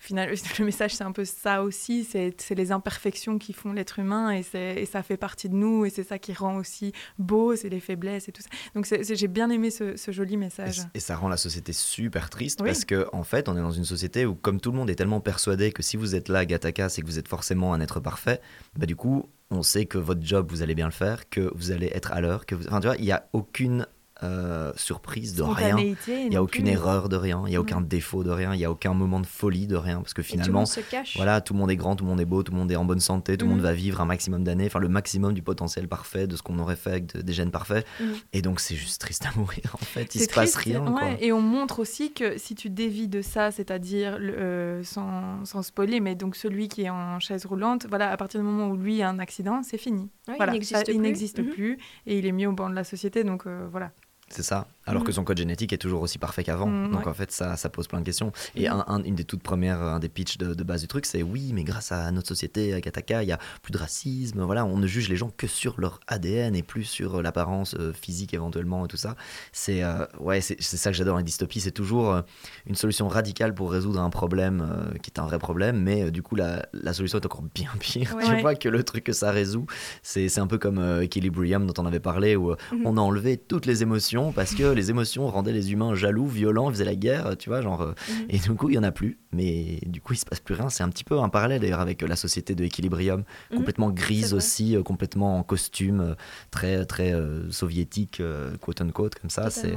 final, le message, c'est un peu ça aussi, c'est les imperfections qui font l'être humain et, et ça fait partie de nous et c'est ça qui rend aussi beau, c'est les faiblesses et tout ça. Donc j'ai bien aimé ce, ce joli message. et ça rend la société super triste Oui. parce que en fait, on est dans une société où, comme tout le monde est tellement persuadé que si vous êtes là, Gataka, c'est que vous êtes forcément un être parfait. Bah du coup, on sait que votre job, vous allez bien le faire, que vous allez être à l'heure, que vous... enfin tu vois, il y a aucune euh, surprise de rien. Il n'y a aucune plus. erreur de rien, il n'y a aucun Ouais. défaut de rien, il n'y a aucun moment de folie de rien, parce que tout finalement, cache. voilà, tout le monde est grand, tout le monde est beau, tout le monde est en bonne santé, tout le monde Mhm. va vivre un maximum d'années, enfin le maximum du potentiel parfait de ce qu'on aurait fait avec de- des gènes parfaits. Mhm. Et donc c'est juste triste à mourir en fait, il C'est se passe triste, rien. ouais, quoi. Et on montre aussi que si tu dévis de ça, c'est-à-dire euh, sans, sans spoiler, mais donc celui qui est en chaise roulante, voilà, à partir du moment où lui a un accident, c'est fini. Ouais, il voilà, n'existe il Mhm. plus et il est mis au banc de la société, donc euh, voilà. C'est ça. Alors Mm. que son code génétique est toujours aussi parfait qu'avant. Mm, Donc ouais. en fait, ça, ça pose plein de questions. Et Mm. un, un- une des toutes premières, un des pitchs de, de base du truc, c'est oui, mais grâce à notre société, à Kataka, il y a plus de racisme. Voilà, on ne juge les gens que sur leur ADN et plus sur l'apparence euh, physique éventuellement et tout ça. C'est euh, ouais, c'est ça que j'adore dans les dystopies. C'est toujours euh, une solution radicale pour résoudre un problème euh, qui est un vrai problème, mais euh, du coup, la, la solution est encore bien pire. Ouais. Tu Ouais. vois que le truc que ça résout, c'est un peu comme euh, Equilibrium dont on avait parlé, où euh, Mhm. on a enlevé toutes les émotions parce que les émotions rendaient les humains jaloux, violents, faisaient la guerre, tu vois, genre. euh, Mhm. Et du coup, il y en a plus, mais du coup, il se passe plus rien. C'est un petit peu un parallèle d'ailleurs avec euh, la société de Equilibrium, Mhm. complètement grise aussi, euh, complètement en costume, très très euh, soviétique, euh, quote unquote, comme ça. C'est.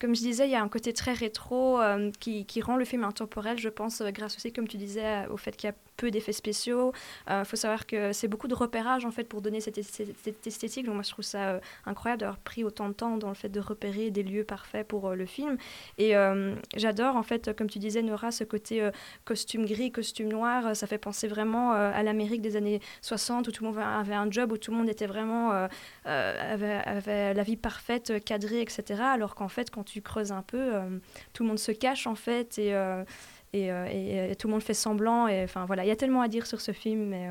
Comme je disais, il y a un côté très rétro qui, qui rend le film intemporel, je pense, grâce aussi, comme tu disais, au fait qu'il y a peu d'effets spéciaux. Il faut savoir que c'est beaucoup de repérage, en fait, pour donner cette, esthétique. Donc moi, je trouve ça euh, incroyable d'avoir pris autant de temps dans le fait de repérer des lieux parfaits pour euh, le film. Et euh, j'adore, en fait, comme tu disais, Nora, ce côté euh, costume gris, costume noir. euh, Ça fait penser vraiment euh, à l'Amérique des années 60, où tout le monde avait un job, où tout le monde était vraiment... euh, euh, avait, la vie parfaite, euh, cadrée, etc. Alors qu'en fait, quand tu creuses un peu, euh, tout le monde se cache en fait et, euh, et, euh, et- tout le monde fait semblant. Et enfin voilà, il y a tellement à dire sur ce film, mais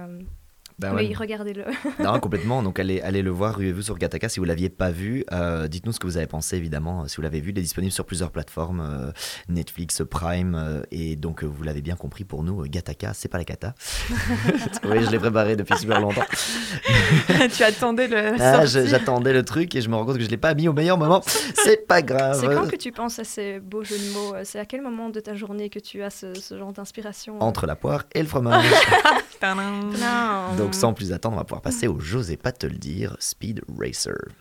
euh, Bah ouais. oui, regardez-le. Non, complètement. Donc allez, allez le voir, ruez-vous sur Gataka si vous l'aviez pas vu. Euh, Dites-nous ce que vous avez pensé, évidemment, si vous l'avez vu. Il est disponible sur plusieurs plateformes, euh, Netflix, Prime, euh, et donc euh, vous l'avez bien compris pour nous, euh, Gataka, c'est pas la cata. oui, je l'ai préparé depuis super longtemps. tu attendais le. Ah, J'attendais le truc et je me rends compte que je l'ai pas mis au meilleur moment. C'est pas grave. C'est quand que tu penses à ces beaux jeux de mots euh, C'est à quel moment de ta journée que tu as ce, ce genre d'inspiration euh Entre la poire et le fromage. Non. donc sans plus attendre, on va pouvoir passer au J'osais pas te le dire, Speed Racer.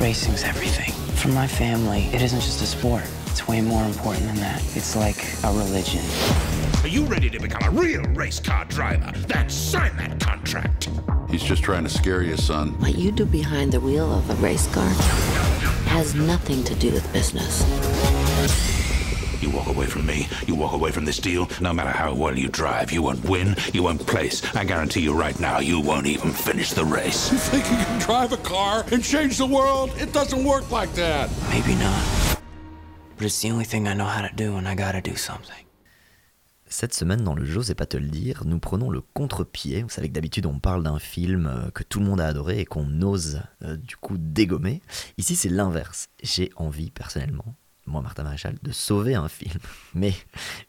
Racing's everything. For my family, it isn't just a sport. It's way more important than that. It's like a religion. Are you ready to become a real race car driver? Then sign that contract. He's just trying to scare you, son. What you do behind the wheel of a race car has nothing to do with business. You walk away from me, you walk away from this deal, no matter how well you drive, you won't win, you won't place. I guarantee you right now, you won't even finish the race. You think you can drive a car and change the world? It doesn't work like that. Maybe not. But it's the only thing I know how to do, and I gotta do something. Cette semaine, dans le J'osais pas te le dire, nous prenons le contre-pied. Vous savez que d'habitude, on parle d'un film euh, que tout le monde a adoré et qu'on ose euh, du coup dégommer. Ici, c'est l'inverse. J'ai envie, personnellement, moi, Martin Maréchal, de sauver un film. Mais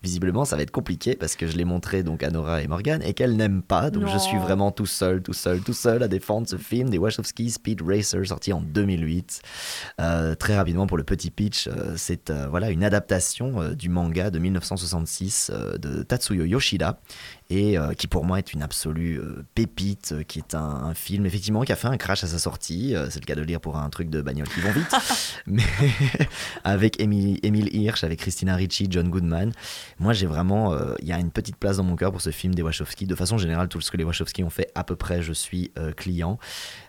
visiblement, ça va être compliqué parce que je l'ai montré donc à Nora et Morgan et qu'elles n'aiment pas. Donc je suis vraiment tout seul, tout seul, tout seul à défendre ce film des Wachowski Speed Racer sorti en 2008. Euh, très rapidement pour le petit pitch, euh, c'est euh, voilà une adaptation du manga de 1966 euh, de Tatsuyo Yoshida et qui pour moi est une absolue pépite, qui est un, un film effectivement qui a fait un crash à sa sortie. c'est le cas de le dire pour un truc de bagnole qui vont vite, mais avec Emile, Emile Hirsch, avec Christina Ricci, John Goodman. Moi j'ai vraiment, euh, il y a une petite place dans mon cœur pour ce film des Wachowski. De façon générale, tout ce que les Wachowski ont fait à peu près, je suis euh, client.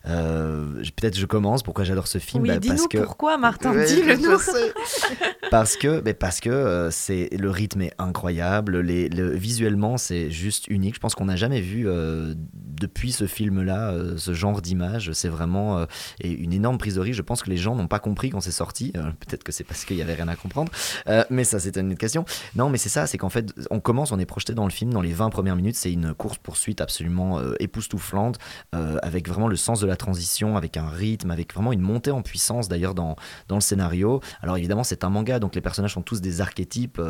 Euh, Peut-être je commence. Pourquoi j'adore ce film? Oui, Bah, dis-nous parce que pourquoi, Martin. Ouais, Dis-le nous. parce que, mais parce que euh, c'est le rythme est incroyable. Les, le- visuellement, c'est juste unique. Je pense qu'on n'a jamais vu euh, depuis ce film-là euh, ce genre d'image. C'est vraiment euh, et une énorme prise de risque. Je pense que les gens n'ont pas compris quand c'est sorti. Euh, Peut-être que c'est parce qu'il y avait rien à comprendre. Euh, mais ça, c'est une autre question. Non, mais c'est ça. C'est qu'en fait, on commence, on est projeté dans le film. Dans les 20 premières minutes, c'est une course poursuite absolument euh, époustouflante, euh, avec vraiment le sens de la transition, avec un rythme, avec vraiment une montée en puissance d'ailleurs dans dans le scénario. Alors évidemment, c'est un manga, donc les personnages sont tous des archétypes.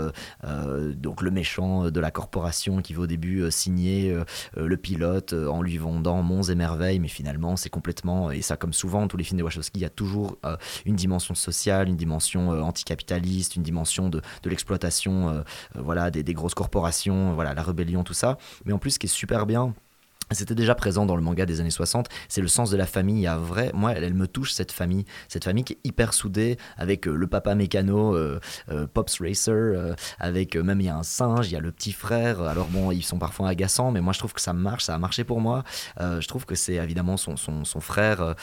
donc le méchant de la corporation qui va au début signer le pilote en lui vendant monts et merveilles, mais finalement c'est complètement, et ça comme souvent tous les films de Wachowski, il y a toujours une dimension sociale, une dimension euh, anticapitaliste, une dimension de, de l'exploitation euh, euh, voilà, des, des grosses corporations, voilà, la rébellion, tout ça. Mais en plus, ce qui est super bien, c'était déjà présent dans le manga des années 60, c'est le sens de la famille. À vrai, moi, elle, me touche cette famille, cette famille qui est hyper soudée, avec euh, le papa mécano, euh, euh, Pops Racer, avec même il y a un singe, il y a le petit frère. Alors bon, ils sont parfois agaçants, mais moi je trouve que ça marche, ça a marché pour moi. Je trouve que c'est évidemment son, son, son frère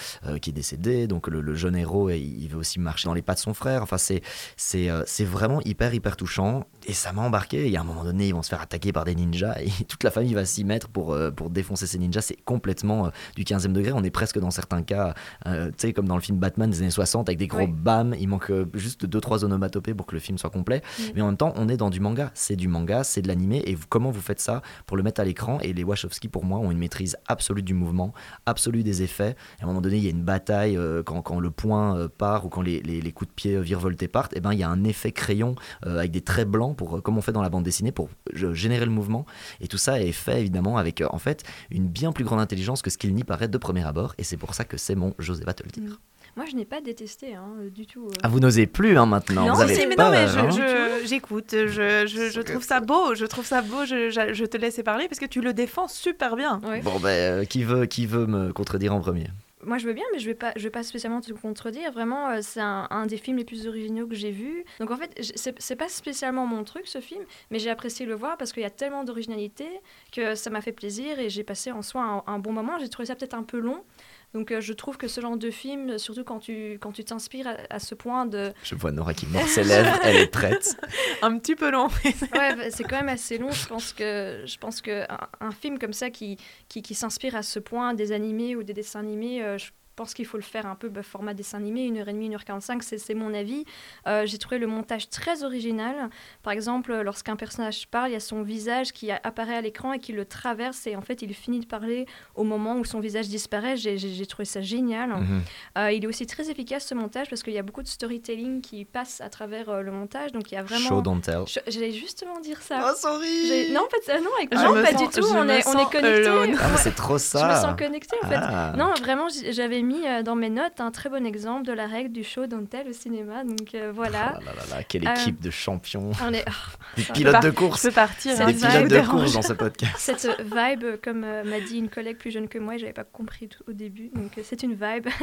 qui est décédé, donc le, jeune héros, et il veut aussi marcher dans les pas de son frère. Enfin, c'est c'est vraiment hyper hyper touchant, et ça m'a embarqué. Il y a un moment donné, ils vont se faire attaquer par des ninjas, et toute la famille va s'y mettre pour pour défoncer Princesse et Ninja, c'est complètement euh, du 15e degré. On est presque dans certains cas, euh, tu sais, comme dans le film Batman des années 60, avec des gros Oui. bam. Il manque euh, juste 2-3 onomatopées pour que le film soit complet. Mm. Mais en même temps, on est dans du manga. C'est du manga, c'est de l'animé. Et vous- comment vous faites ça pour le mettre à l'écran? Et les Wachowski, pour moi, ont une maîtrise absolue du mouvement, absolue des effets. Et à un moment donné, il y a une bataille euh, quand, quand le point part ou quand les, les- les coups de pied virevoltés partent. Et ben, il y a un effet crayon avec des traits blancs, pour, comme on fait dans la bande dessinée, pour générer le mouvement. Et tout ça est fait évidemment avec en fait une bien plus grande intelligence que ce qu'il n'y paraît de premier abord. Et c'est pour ça que c'est mon José va te le dire. Moi, je n'ai pas détesté hein, euh, du tout. euh. Ah, vous n'osez plus hein, maintenant. Non, vous avez Si, mais non, mais hein. je- je- j'écoute, je, je, trouve ça beau, je trouve ça beau, je, je, je te laisse parler parce que tu le défends super bien. Bon, ben, euh, qui, veut, qui veut me contredire en premier? Moi, je veux bien, mais je vais pas, je vais pas spécialement te contredire. Vraiment, euh, c'est un, des films les plus originaux que j'ai vus. Donc en fait, c'est pas spécialement mon truc ce film, mais j'ai apprécié le voir parce qu'il y a tellement d'originalité que ça m'a fait plaisir et j'ai passé en soi un, un bon moment. J'ai trouvé ça peut-être un peu long. Donc euh, je trouve que ce genre de film, surtout quand tu quand tu t'inspires à, à ce point de Je vois Nora qui mord ses lèvres, elle est prête. Un petit peu long. ouais, bah, c'est quand même assez long. Je pense que, je pense que un, un film comme ça qui, qui, qui s'inspire à ce point des animés ou des dessins animés, euh, je pense qu'il faut le faire un peu bah, format dessin animé, 1h30, 1h45, c'est, c'est mon avis. Euh, j'ai trouvé le montage très original. Par exemple, lorsqu'un personnage parle, il y a son visage qui apparaît à l'écran et qui le traverse et en fait il finit de parler au moment où son visage disparaît. J'ai, trouvé ça génial. Mhm. Euh, il est aussi très efficace ce montage parce qu'il y a beaucoup de storytelling qui passe à travers euh, le montage. Donc il y a vraiment. Show, don't tell. J'allais justement dire ça. Oh, sorry Non, pas, de- non, avec- Je non, me pas sens- du tout. On est, on est connectés. Ah, c'est trop ça. Je me sens connectée en fait. Ah. Non, vraiment, j'avais mis euh, dans mes notes un très bon exemple de la règle du show don't tell au cinéma. Donc euh, voilà. Oh là là là, quelle Euh, équipe de champions. On est. Des ça- pilotes de course. Je peux partir. Des pilotes de course dans ce podcast. Cette vibe, euh, comme euh, m'a dit une collègue plus jeune que moi, j'avais pas compris tout au début, donc euh, c'est une vibe.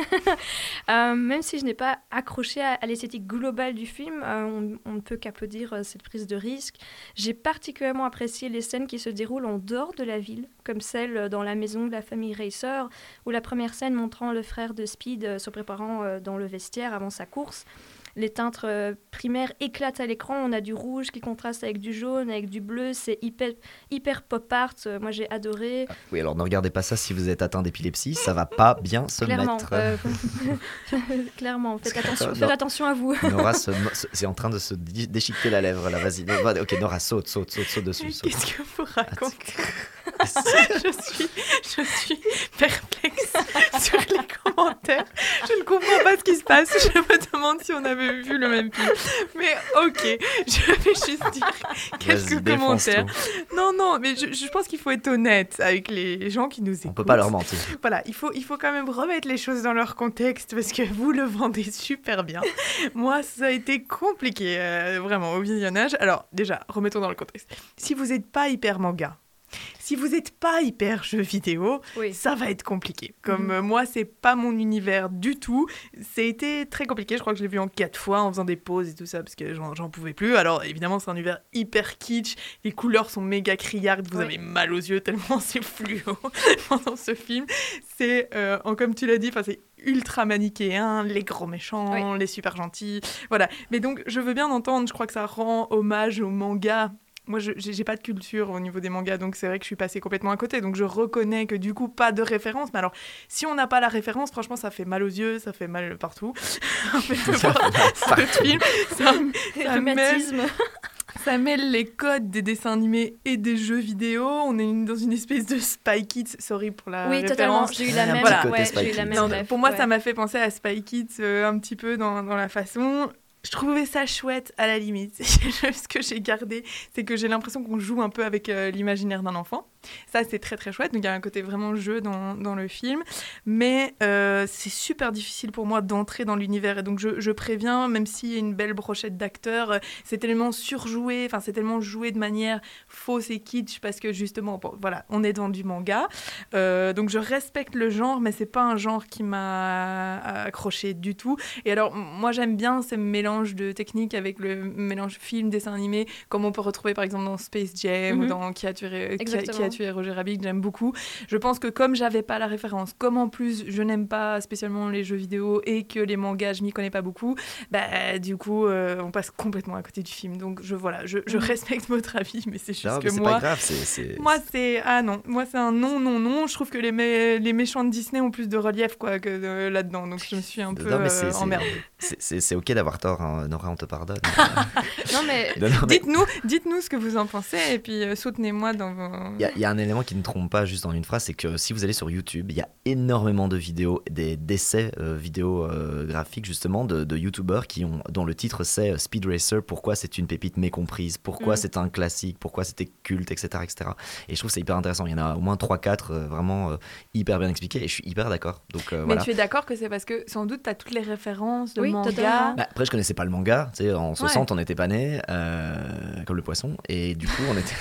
Euh, même si je n'ai pas accroché à, à l'esthétique globale du film, euh, on, on ne peut qu'applaudir euh, cette prise de risque. J'ai particulièrement apprécié les scènes qui se déroulent en dehors de la ville, comme celle euh, dans la maison de la famille Racer, ou la première scène montrant le frère de Speed euh, se préparant euh, dans le vestiaire avant sa course. Les teintes euh, primaires éclatent à l'écran. On a du rouge qui contraste avec du jaune, avec du bleu. C'est hyper, hyper pop art. Moi, j'ai adoré. Oui, alors ne regardez pas ça si vous êtes atteint d'épilepsie, ça va pas bien se Clairement. mettre. euh, clairement. Faites attention, faites attention à vous. Nora, se- c'est en train de se déchiqueter la lèvre là, vas-y. Va- Ok, Nora, saute, saute, saute, saute dessus. saute. Qu'est-ce que vous racontez? je, suis, je suis perplexe sur les commentaires. Je ne comprends pas ce qui se passe. Je me demande si on avait vu le même film. Mais ok, je vais juste dire quelques commentaires. Non, non, mais je, je pense qu'il faut être honnête avec les gens qui nous écoutent. On peut pas leur mentir. Voilà, il faut, il faut quand même remettre les choses dans leur contexte parce que vous le vendez super bien. Moi, ça a été compliqué, euh, vraiment, au visionnage. Alors, déjà, remettons dans le contexte. Si vous n'êtes pas hyper manga, si vous n'êtes pas hyper jeu vidéo, Oui. ça va être compliqué. Comme euh, moi, c'est pas mon univers du tout. Été très compliqué. Je crois que je l'ai vu en quatre fois en faisant des pauses et tout ça parce que j'en pouvais plus. Alors, évidemment, c'est un univers hyper kitsch. Les couleurs sont méga criardes. Vous Oui. avez mal aux yeux tellement c'est fluo pendant ce film. C'est, euh, en- comme tu l'as dit, c'est ultra manichéen, les gros méchants, les super gentils. Voilà. Mais donc, je veux bien entendre, je crois que ça rend hommage au manga. Moi, je j'ai pas de culture au niveau des mangas, donc c'est vrai que je suis passée complètement à côté. Donc, je reconnais que du coup, pas de référence. Mais alors, si on n'a pas la référence, franchement, ça fait mal aux yeux, ça fait mal partout. Fait, film, ça, ça mêle, Rhumatisme. ça mêle les codes des dessins animés et des jeux vidéo. On est une- dans une espèce de Spy Kids. Sorry pour la Oui, totalement. J'ai eu la même. Voilà. côté ouais, Spy j'ai eu la Kids. même. Non, ref, pour moi, ouais. ça m'a fait penser à Spy Kids euh, un petit peu dans, dans la façon. Je trouvais ça chouette à la limite. Ce que j'ai gardé, c'est que j'ai l'impression qu'on joue un peu avec euh, l'imaginaire d'un enfant. Ça, c'est très très chouette. Donc il y a un côté vraiment jeu dans, dans le film. Mais euh, c'est super difficile pour moi d'entrer dans l'univers. Et donc je, je préviens, même s'il y a une belle brochette d'acteurs, euh, c'est tellement surjoué, enfin c'est tellement joué de manière fausse et kitsch parce que justement, bon, voilà, on est dans du manga. Euh, donc je respecte le genre, mais c'est pas un genre qui m'a accroché du tout. Et alors, moi j'aime bien ce mélange de techniques avec le mélange film, dessin animé, comme on peut retrouver par exemple dans Space Jam ou Mhm. dans Qui a tué, qui a- qui a Exactement. Tué tuer Roger Rabbit que j'aime beaucoup. Je pense que comme j'avais pas la référence, comme en plus je n'aime pas spécialement les jeux vidéo et que les mangas je m'y connais pas beaucoup, bah du coup euh, on passe complètement à côté du film. Donc je voilà, je, je respecte votre avis, mais c'est juste Non, que moi, pas grave, moi c'est ah non, moi c'est un non non non. Je trouve que les mé- les méchants de Disney ont plus de relief quoi que de- là-dedans. Donc je me suis un peu Non, euh, emmerdée. c'est- ok d'avoir tort, hein. Nora, on te pardonne. Non, mais Dites-nous, dites-nous ce que vous en pensez et puis euh, soutenez-moi dans vos. Il il y a un élément qui ne trompe pas juste en une phrase, c'est que si vous allez sur YouTube, il y a énormément de vidéos, des d'essais euh, vidéo euh, graphiques justement de, de youtubeurs qui ont, dont le titre c'est euh, Speed Racer, pourquoi c'est une pépite mécomprise, pourquoi Mm. c'est un classique, pourquoi c'était culte, etc., etc. Et je trouve que c'est hyper intéressant. Il y en a au moins 3-4 euh, vraiment euh, hyper bien expliqués et je suis hyper d'accord. Donc euh, Mais voilà. tu es d'accord que c'est parce que sans doute tu as toutes les références de Oui, manga. totalement. Bah, après, je connaissais pas le manga. Tu sais, en 60, on n'était pas né comme le poisson. Et du coup, on était.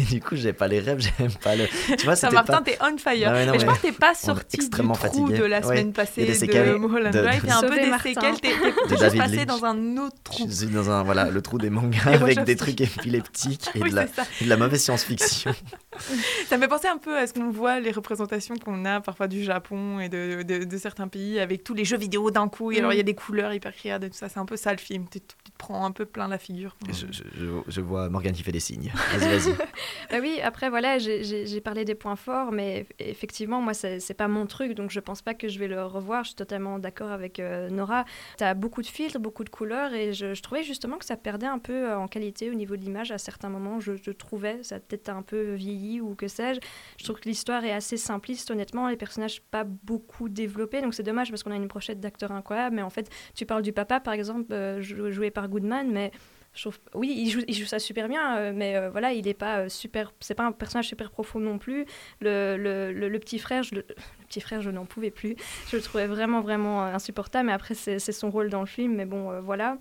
Et du coup, j'ai pas les rêves, j'aime pas le. Tu vois, c'était Saint-Martin, pas. t'es on fire. Non, mais non, mais je crois que t'es pas sorti du trou fatigué. de la semaine passée a des séquelles de Mulholland de- Drive. T'es un peu des Martin. séquelles. T'es t'es De passé Lynch. dans un autre trou. Je suis dans un, voilà, le trou des mangas avec des trucs épileptiques et, Oui, de, la, ça. et de la mauvaise science-fiction. Ça me fait penser un peu à ce qu'on voit, les représentations qu'on a parfois du Japon et de, de- certains pays avec tous les jeux vidéo d'un coup. Et alors il y a des couleurs hyper criardes et tout ça. C'est un peu ça le film. Tu, prends un peu plein la figure. je, je- je- je vois Morgane qui fait des signes. Vas-y, vas-y. Bah oui, après, voilà, j'ai- parlé des points forts, mais eff- effectivement, moi, c'est pas mon truc, donc je pense pas que je vais le revoir. Je suis totalement d'accord avec euh, Nora. Tu as beaucoup de filtres, beaucoup de couleurs, et je, je trouvais justement que ça perdait un peu euh, en qualité au niveau de l'image à certains moments. Je, je trouvais, ça a peut-être un peu vieilli ou que sais-je. Je trouve que l'histoire est assez simpliste, honnêtement. Les personnages pas beaucoup développés, donc c'est dommage parce qu'on a une brochette d'acteurs incroyables, mais en fait, tu parles du papa, par exemple, euh, jou- joué par Goodman, mais je trouve, oui, il joue, il joue ça super bien, euh, mais euh, voilà, il est pas euh, super, c'est pas un personnage super profond non plus. Le, le, le- le petit frère, je, le, petit frère, je n'en pouvais plus. Je le trouvais vraiment, vraiment insupportable. Mais après, c'est son rôle dans le film, mais bon, euh, voilà.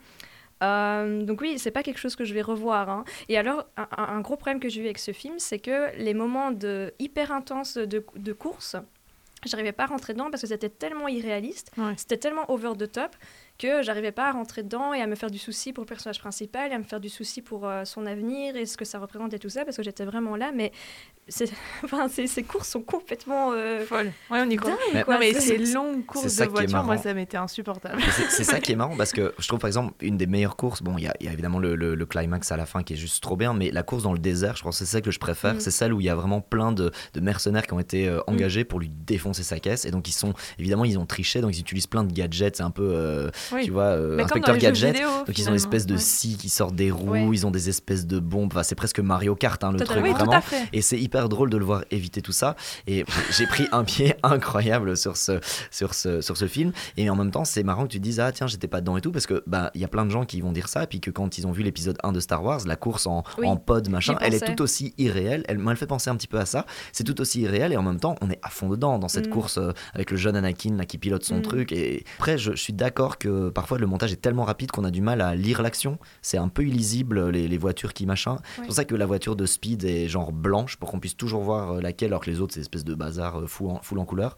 Euh, donc oui, c'est pas quelque chose que je vais revoir. hein. Et alors, un, un gros problème que j'ai eu avec ce film, c'est que les moments de hyper intenses de, de course, j'arrivais pas à rentrer dedans parce que c'était tellement irréaliste, c'était tellement over the top que j'arrivais pas à rentrer dedans et à me faire du souci pour le personnage principal et à me faire du souci pour euh, son avenir et ce que ça représente et tout ça parce que j'étais vraiment là mais c'est enfin ces, ces courses sont complètement euh, folles. Ouais on y croit. Mais- non mais C'est- ces longues courses de voiture. Moi ça m'était insupportable. C'est- C'est ça qui est marrant parce que je trouve par exemple une des meilleures courses, bon il y, a- il y a évidemment le, le- le climax à la fin qui est juste trop bien, mais la course dans le désert, je pense que c'est ça que je préfère, Mm. c'est celle où il y a vraiment plein de, de mercenaires qui ont été euh, engagés pour lui défoncer sa caisse. Et donc ils sont évidemment ils ont triché. Donc ils utilisent plein de gadgets, c'est un peu euh, Oui. tu vois euh, inspecteur gadget, vidéo, donc ils ont une espèce de Ouais. scie qui sortent des roues, Ouais. ils ont des espèces de bombes, enfin, c'est presque Mario Kart hein, le truc Oui, tout vraiment à fait. et c'est hyper drôle de le voir éviter tout ça. Et j'ai pris un pied incroyable sur ce sur ce sur ce film. Et en même temps c'est marrant que tu te dises ah tiens j'étais pas dedans et tout parce que bah il y a plein de gens qui vont dire ça et puis que quand ils ont vu l'épisode 1 de Star Wars la course en, Oui, en pod machin elle est tout aussi irréelle. Elle m'a fait penser un petit peu à ça. C'est tout aussi irréel et en même temps on est à fond dedans dans cette Mm. course euh, avec le jeune Anakin là qui pilote son Mm. truc. Et après je, je suis d'accord que parfois le montage est tellement rapide qu'on a du mal à lire l'action. C'est un peu illisible les, les voitures qui machin. C'est pour ça que la voiture de Speed est genre blanche pour qu'on puisse toujours voir euh, laquelle alors que les autres c'est espèce de bazar euh, fou en, full en couleur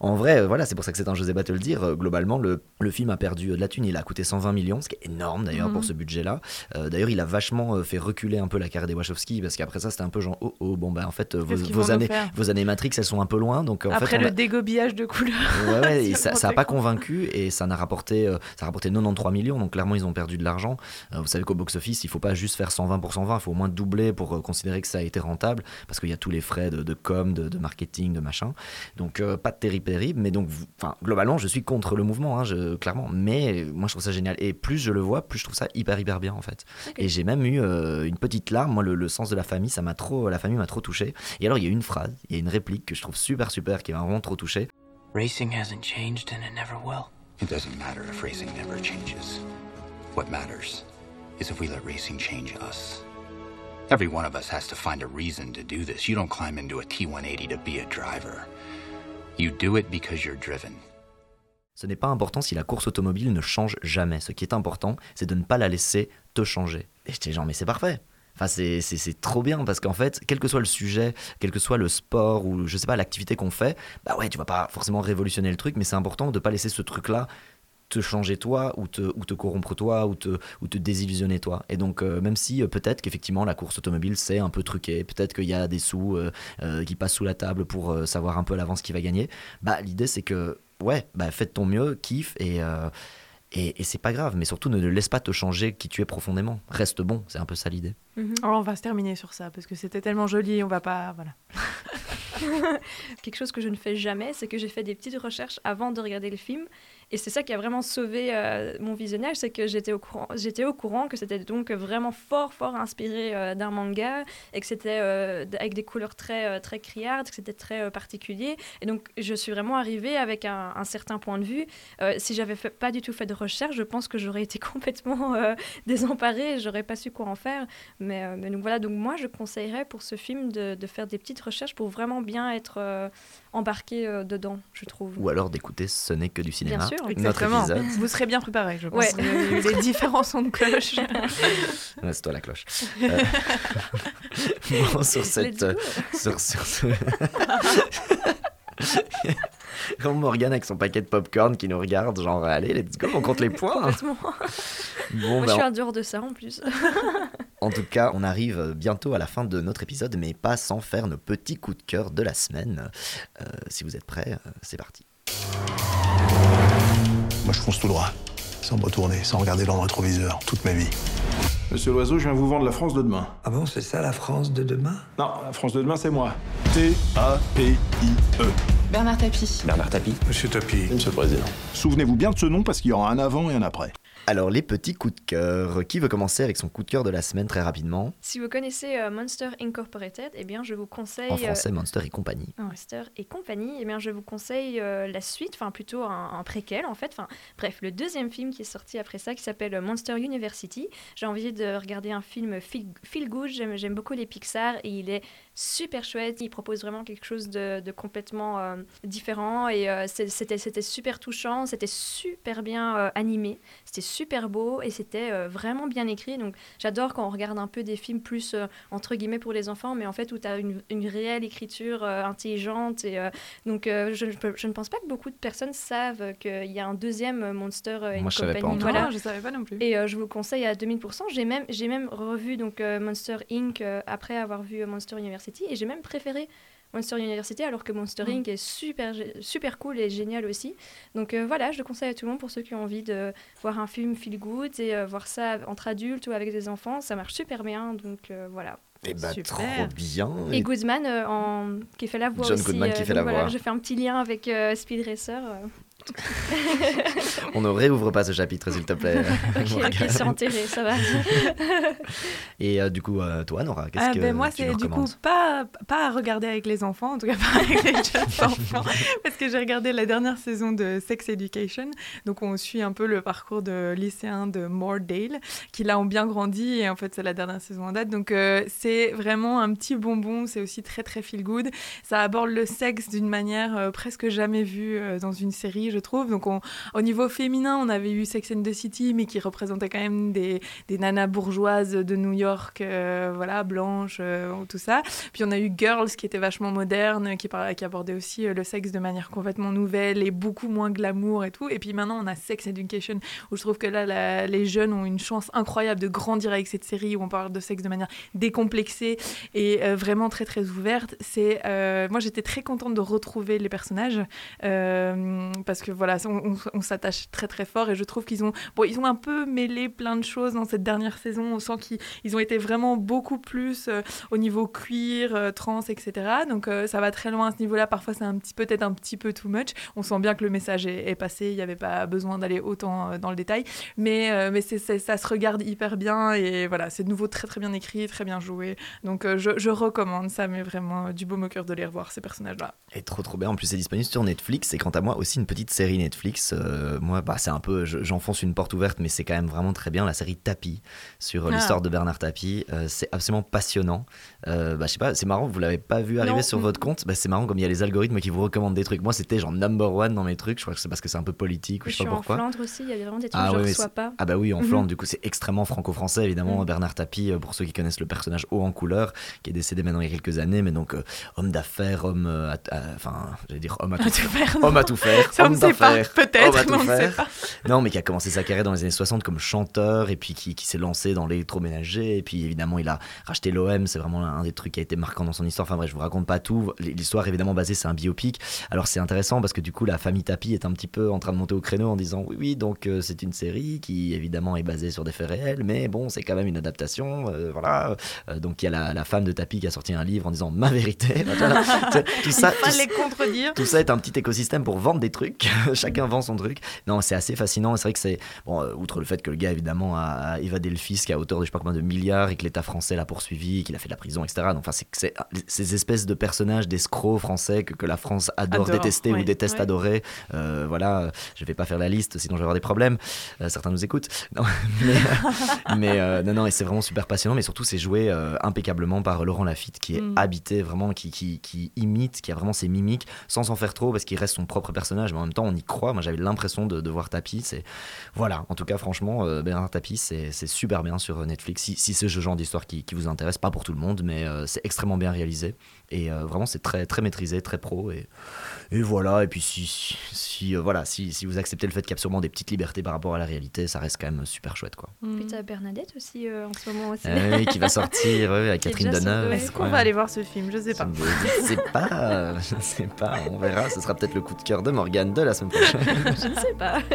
en vrai, euh, voilà, c'est pour ça que c'est un José te le dire. globalement, le, le film a perdu de la thune. Il a coûté 120 millions, ce qui est énorme d'ailleurs Mhm. pour ce budget-là. Euh, d'ailleurs, il a vachement fait reculer un peu la carrière des Wachowski parce qu'après ça, c'était un peu genre oh oh bon bah en fait vos, années vos années Matrix elles sont un peu loin donc en après fait le a- dégobillage de couleurs Ouais, ouais, et C'est ça, ça a vraiment pas convaincu et ça n'a rapporté, euh, ça a rapporté 93 millions, donc clairement ils ont perdu de l'argent. Euh, vous savez qu'au box-office, il faut pas juste faire 120 pour 120, il faut au moins doubler pour considérer que ça a été rentable, parce qu'il y a tous les frais de, de com, de, de marketing, de machin. Donc euh, pas de terrible terrible, mais donc enfin globalement je suis contre le mouvement, hein, je- clairement, mais moi je trouve ça génial. Et plus je le vois, plus je trouve ça hyper hyper bien en fait. Et j'ai même eu euh, une petite larme, moi le, le sens de la famille, ça m'a trop, la famille m'a trop touché. Et alors il y a une phrase, il y a une réplique que je trouve super super, qui m'a vraiment trop touché. Racing hasn't changed and it never will. It doesn't matter if racing never changes. What matters is if we let racing change us. Every one of us has to find a reason to do this. You don't climb into a T180 to be a driver. You do it because you're driven. Ce n'est pas important si la course automobile ne change jamais. Ce qui est important, c'est de ne pas la laisser te changer. Et j'étais genre, mais c'est parfait. Enfin, c'est- trop bien parce qu'en fait, quel que soit le sujet, quel que soit le sport ou je sais pas, l'activité qu'on fait, bah ouais, tu vas pas forcément révolutionner le truc, mais c'est important de pas laisser ce truc-là te changer toi ou te, ou te corrompre toi ou te, ou te désillusionner toi. Et donc, euh, même si euh, peut-être qu'effectivement la course automobile c'est un peu truqué, peut-être qu'il y a des sous euh, euh, qui passent sous la table pour euh, savoir un peu à l'avance qui va gagner, bah l'idée c'est que, ouais, bah fais de ton mieux, kiffe et. euh, et, et c'est pas grave, mais surtout ne, ne laisse pas te changer qui tu es profondément. Reste bon, c'est un peu ça l'idée. Alors, on va se terminer sur ça parce que c'était tellement joli, on va pas. Voilà. Quelque chose que je ne fais jamais, c'est que j'ai fait des petites recherches avant de regarder le film. Et c'est ça qui a vraiment sauvé euh, mon visionnage, c'est que j'étais au courant, j'étais au courant que c'était donc vraiment fort, fort inspiré euh, d'un manga et que c'était euh, avec des couleurs très, très criardes, que c'était très particulier. Et donc, je suis vraiment arrivée avec un, un certain point de vue. Si j'avais fait- pas du tout fait de recherche, je pense que j'aurais été complètement désemparée et j'aurais pas su quoi en faire. Mais, mais donc voilà, donc moi, je conseillerais pour ce film de, de faire des petites recherches pour vraiment bien être embarqué dedans, je trouve. Ou alors d'écouter Ce n'est que du cinéma. Bien sûr. Notre Exactement. épisode. Vous serez bien préparé, je pense. Ouais. Vous avez eu les différents sons de cloche. Ouais, c'est toi la cloche. Euh, bon, sur cette. Let's go. sur, sur ce. Comme Morgane avec son paquet de popcorn qui nous regarde, genre allez, let's go, on compte les points. Complètement. Bon, Moi, ben, je suis en dehors de ça en plus. En tout cas, on arrive bientôt à la fin de notre épisode, mais pas sans faire nos petits coups de cœur de la semaine. Euh, si vous êtes prêts, euh, c'est parti. Moi, je fonce tout droit, sans me retourner, sans regarder dans le rétroviseur, toute ma vie. Monsieur Loiseau, je viens vous vendre la France de demain. Ah bon, c'est ça la France de demain? Non, la France de demain, c'est moi. T-A-P-I-E. Bernard Tapie. Bernard Tapie Monsieur Tapie. Monsieur le Président. Souvenez-vous bien de ce nom parce qu'il y aura un avant et un après. Alors, les petits coups de cœur. Qui veut commencer avec son coup de cœur de la semaine très rapidement? Si vous connaissez euh, Monster Incorporated, eh bien, je vous conseille. En euh, français, Monster et compagnie. Monster et compagnie, eh bien, je vous conseille euh, la suite, enfin plutôt un, un préquel en fait. Enfin, bref, le deuxième film qui est sorti après ça, qui s'appelle Monster University. J'ai envie de regarder un film feel, feel good. J'aime beaucoup les Pixar et il est super chouette. Il propose vraiment quelque chose de, de complètement euh, différent et euh, c'était, c'était super touchant. C'était super bien euh, animé. C'était super beau et c'était euh, vraiment bien écrit. Donc j'adore quand on regarde un peu des films plus euh, entre guillemets pour les enfants, mais en fait où tu as une, une réelle écriture euh, intelligente. Et, euh, donc euh, je, je ne pense pas que beaucoup de personnes savent qu'il y a un deuxième Monster euh, Moi, je savais pas. Voilà. Non, je savais pas non plus. Et euh, je vous le conseille à 2000%. J'ai même, j'ai même revu donc, euh, Monster Inc. euh, après avoir vu Monster University et j'ai même préféré Monster University alors que Monster Mm. Inc. est super, super cool et génial aussi. Donc euh, voilà, je le conseille à tout le monde pour ceux qui ont envie de voir un film feel good et euh, voir ça entre adultes ou avec des enfants. Ça marche super bien. Donc euh, voilà. Eh bah, Super. trop bien. Et Goodman en... qui fait la voix John aussi. Goodman qui fait donc la voilà, voix. Je fais un petit lien avec Speed Racer. On ne réouvre pas ce chapitre, s'il te plaît. ok, ok, Morgane. c'est enterré, ça va. Et euh, du coup, euh, toi, Nora, qu'est-ce Ah, que ben moi, tu c'est du coup recommandes pas, pas à regarder avec les enfants, en tout cas pas avec les jeunes enfants, parce que j'ai regardé la dernière saison de Sex Education. Donc, on suit un peu le parcours de lycéens de Moordale, qui là ont bien grandi, et en fait, c'est la dernière saison en date. Donc, euh, c'est vraiment un petit bonbon, c'est aussi très, très feel good. Ça aborde le sexe d'une manière euh, presque jamais vue euh, dans une série, je trouve. Donc, on- au niveau féminin, on avait eu Sex and the City, mais qui représentait quand même des, des nanas bourgeoises de New York, euh, voilà, blanches, euh, tout ça. Puis on a eu Girls, qui était vachement moderne, qui, par- qui abordait aussi euh, le sexe de manière complètement nouvelle et beaucoup moins glamour et tout. Et puis maintenant, on a Sex Education, où je trouve que là, les jeunes ont une chance incroyable de grandir avec cette série où on parle de sexe de manière décomplexée et euh, vraiment très très ouverte. C'est, moi, j'étais très contente de retrouver les personnages parce que voilà, on, s'attache très très fort et je trouve qu'ils ont, bon, ils ont un peu mêlé plein de choses dans cette dernière saison. On sent qu'ils ils ont été vraiment beaucoup plus euh, au niveau queer, euh, trans, etc. Donc euh, ça va très loin à ce niveau-là. Parfois, c'est un petit peut-être un petit peu too much. On sent bien que le message est, passé. Il n'y avait pas besoin d'aller autant euh, dans le détail. Mais, mais ça se regarde hyper bien et voilà, c'est de nouveau très très bien écrit, très bien joué. Donc je, recommande ça, mais vraiment du beau au cœur de les revoir ces personnages-là. Et trop trop bien. En plus, c'est disponible sur Netflix. Et quant à moi, aussi une petite série Netflix. Euh, moi, bah, c'est un peu, je- j'enfonce une porte ouverte, mais c'est quand même vraiment très bien. La série Tapie sur euh, Ah. l'histoire de Bernard Tapie. Euh, c'est absolument passionnant. Euh, bah, je sais pas, c'est marrant. Vous l'avez pas vu arriver Non. sur votre compte? Bah, c'est marrant comme il y a les algorithmes qui vous recommandent des trucs. Moi, c'était genre number one dans mes trucs. Je crois que c'est parce que c'est un peu politique ou Je je sais pas en pourquoi. Flandre aussi, il y avait vraiment des trucs Ah que je ouais, reçois c'est- pas. Ah bah oui, en Mhm. Flandre, du coup, c'est extrêmement franco-français, évidemment. Mhm. Bernard Tapie, euh, pour ceux qui connaissent le personnage haut en couleur, qui est décédé maintenant il y a quelques années, mais donc homme d'affaires, homme, enfin, j'allais dire homme à tout, À tout faire, homme à tout faire, homme pas, faire. peut-être, On va mais tout on ne sait pas. Non, mais qui a commencé sa carrière dans les années 60 comme chanteur et puis qui, qui s'est lancé dans l'électroménager. Et puis évidemment, il a racheté l'OM. C'est vraiment un des trucs qui a été marquant dans son histoire. Enfin bref, je vous raconte pas tout. L'histoire évidemment basée, c'est un biopic. Alors c'est intéressant parce que du coup, la famille Tapi est un petit peu en train de monter au créneau en disant oui, oui, donc euh, c'est une série qui évidemment est basée sur des faits réels, mais bon, c'est quand même une adaptation. euh, voilà. Euh, donc il y a la, la femme de Tapi qui a sorti un livre en disant ma vérité. Voilà. tout ça, Il fallait contredire. tout ça est un petit écosystème pour vendre des trucs. Chacun vend son truc. Non, c'est assez fascinant. C'est vrai que c'est. Bon, euh, outre le fait que le gars, évidemment, a, évadé le fisc à hauteur de je sais pas combien de milliards et que l'État français l'a poursuivi, qu'il a fait de la prison, etc. Donc, enfin, c'est c'est ces espèces de personnages, d'escrocs français que, que la France adore, Adore, détester ou déteste ouais. adorer. Euh, voilà, je vais pas faire la liste, sinon je vais avoir des problèmes. Euh, certains nous écoutent. Non, mais, mais, euh, non, non, et c'est vraiment super passionnant. Mais surtout, c'est joué impeccablement par Laurent Lafitte, qui est Mm. habité vraiment, qui, qui, qui imite, qui a vraiment ses mimiques, sans s'en faire trop, parce qu'il reste son propre personnage. Mais en même temps, on y croit. Moi, j'avais l'impression de, de voir Tapi. C'est voilà. En tout cas, franchement, euh, Bernard Tapie, c'est c'est super bien sur Netflix. Si, si c'est ce genre d'histoire qui, qui vous intéresse, pas pour tout le monde, mais euh, c'est extrêmement bien réalisé. Et euh, vraiment, c'est très, très maîtrisé, très pro. Et, et voilà. Et puis, si, si, si, euh, voilà, si, si vous acceptez le fait qu'il y a sûrement des petites libertés par rapport à la réalité, ça reste quand même super chouette, quoi. Puis t'as Bernadette aussi euh, en ce moment aussi. Oui, qui va sortir avec Catherine Deneuve. Est-ce qu'on va aller voir ce film? Je sais pas. Je ne sais pas, je ne sais pas, on verra. Ce sera peut-être le coup de cœur de Morgane de la semaine prochaine. Je ne sais pas.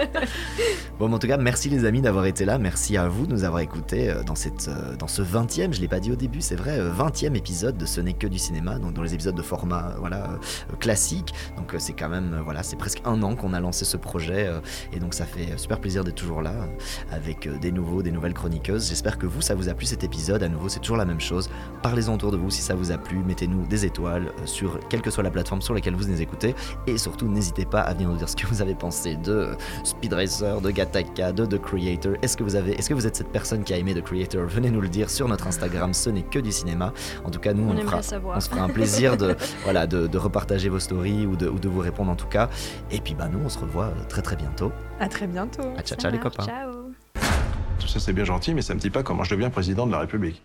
Bon, mais en tout cas, merci les amis d'avoir été là. Merci à vous de nous avoir écoutés euh, dans, cette, euh, dans ce 20e, je l'ai pas dit au début, c'est vrai, euh, 20e épisode de Ce n'est que du cinéma, donc dans les épisodes de format euh, voilà, euh, classique. Donc euh, c'est quand même, euh, voilà, c'est presque un an qu'on a lancé ce projet. euh, et donc ça fait super plaisir d'être toujours là euh, avec euh, des nouveaux, des nouvelles chroniqueuses. J'espère que vous, ça vous a plu cet épisode. À nouveau, c'est toujours la même chose. Parlez-en autour de vous si ça vous a plu. Mettez-nous des étoiles euh, sur quelle que soit la plateforme sur laquelle vous nous écoutez. Et surtout, n'hésitez pas à venir nous dire ce que vous avez pensé de Speed Racer, de Gataka, de The Creator. Est-ce que vous avez, est-ce que vous êtes cette personne qui a aimé The Creator? Venez nous le dire sur notre Instagram. Ce n'est que du cinéma. En tout cas, nous, On fera, on se fera un plaisir de, voilà, de, de repartager vos stories ou de, ou de vous répondre en tout cas. Et puis, bah, nous, on se revoit très très bientôt. À très bientôt. À ciao, ciao les copains. Ciao. Tout ça, c'est bien gentil, mais ça me dit pas comment je deviens président de la République.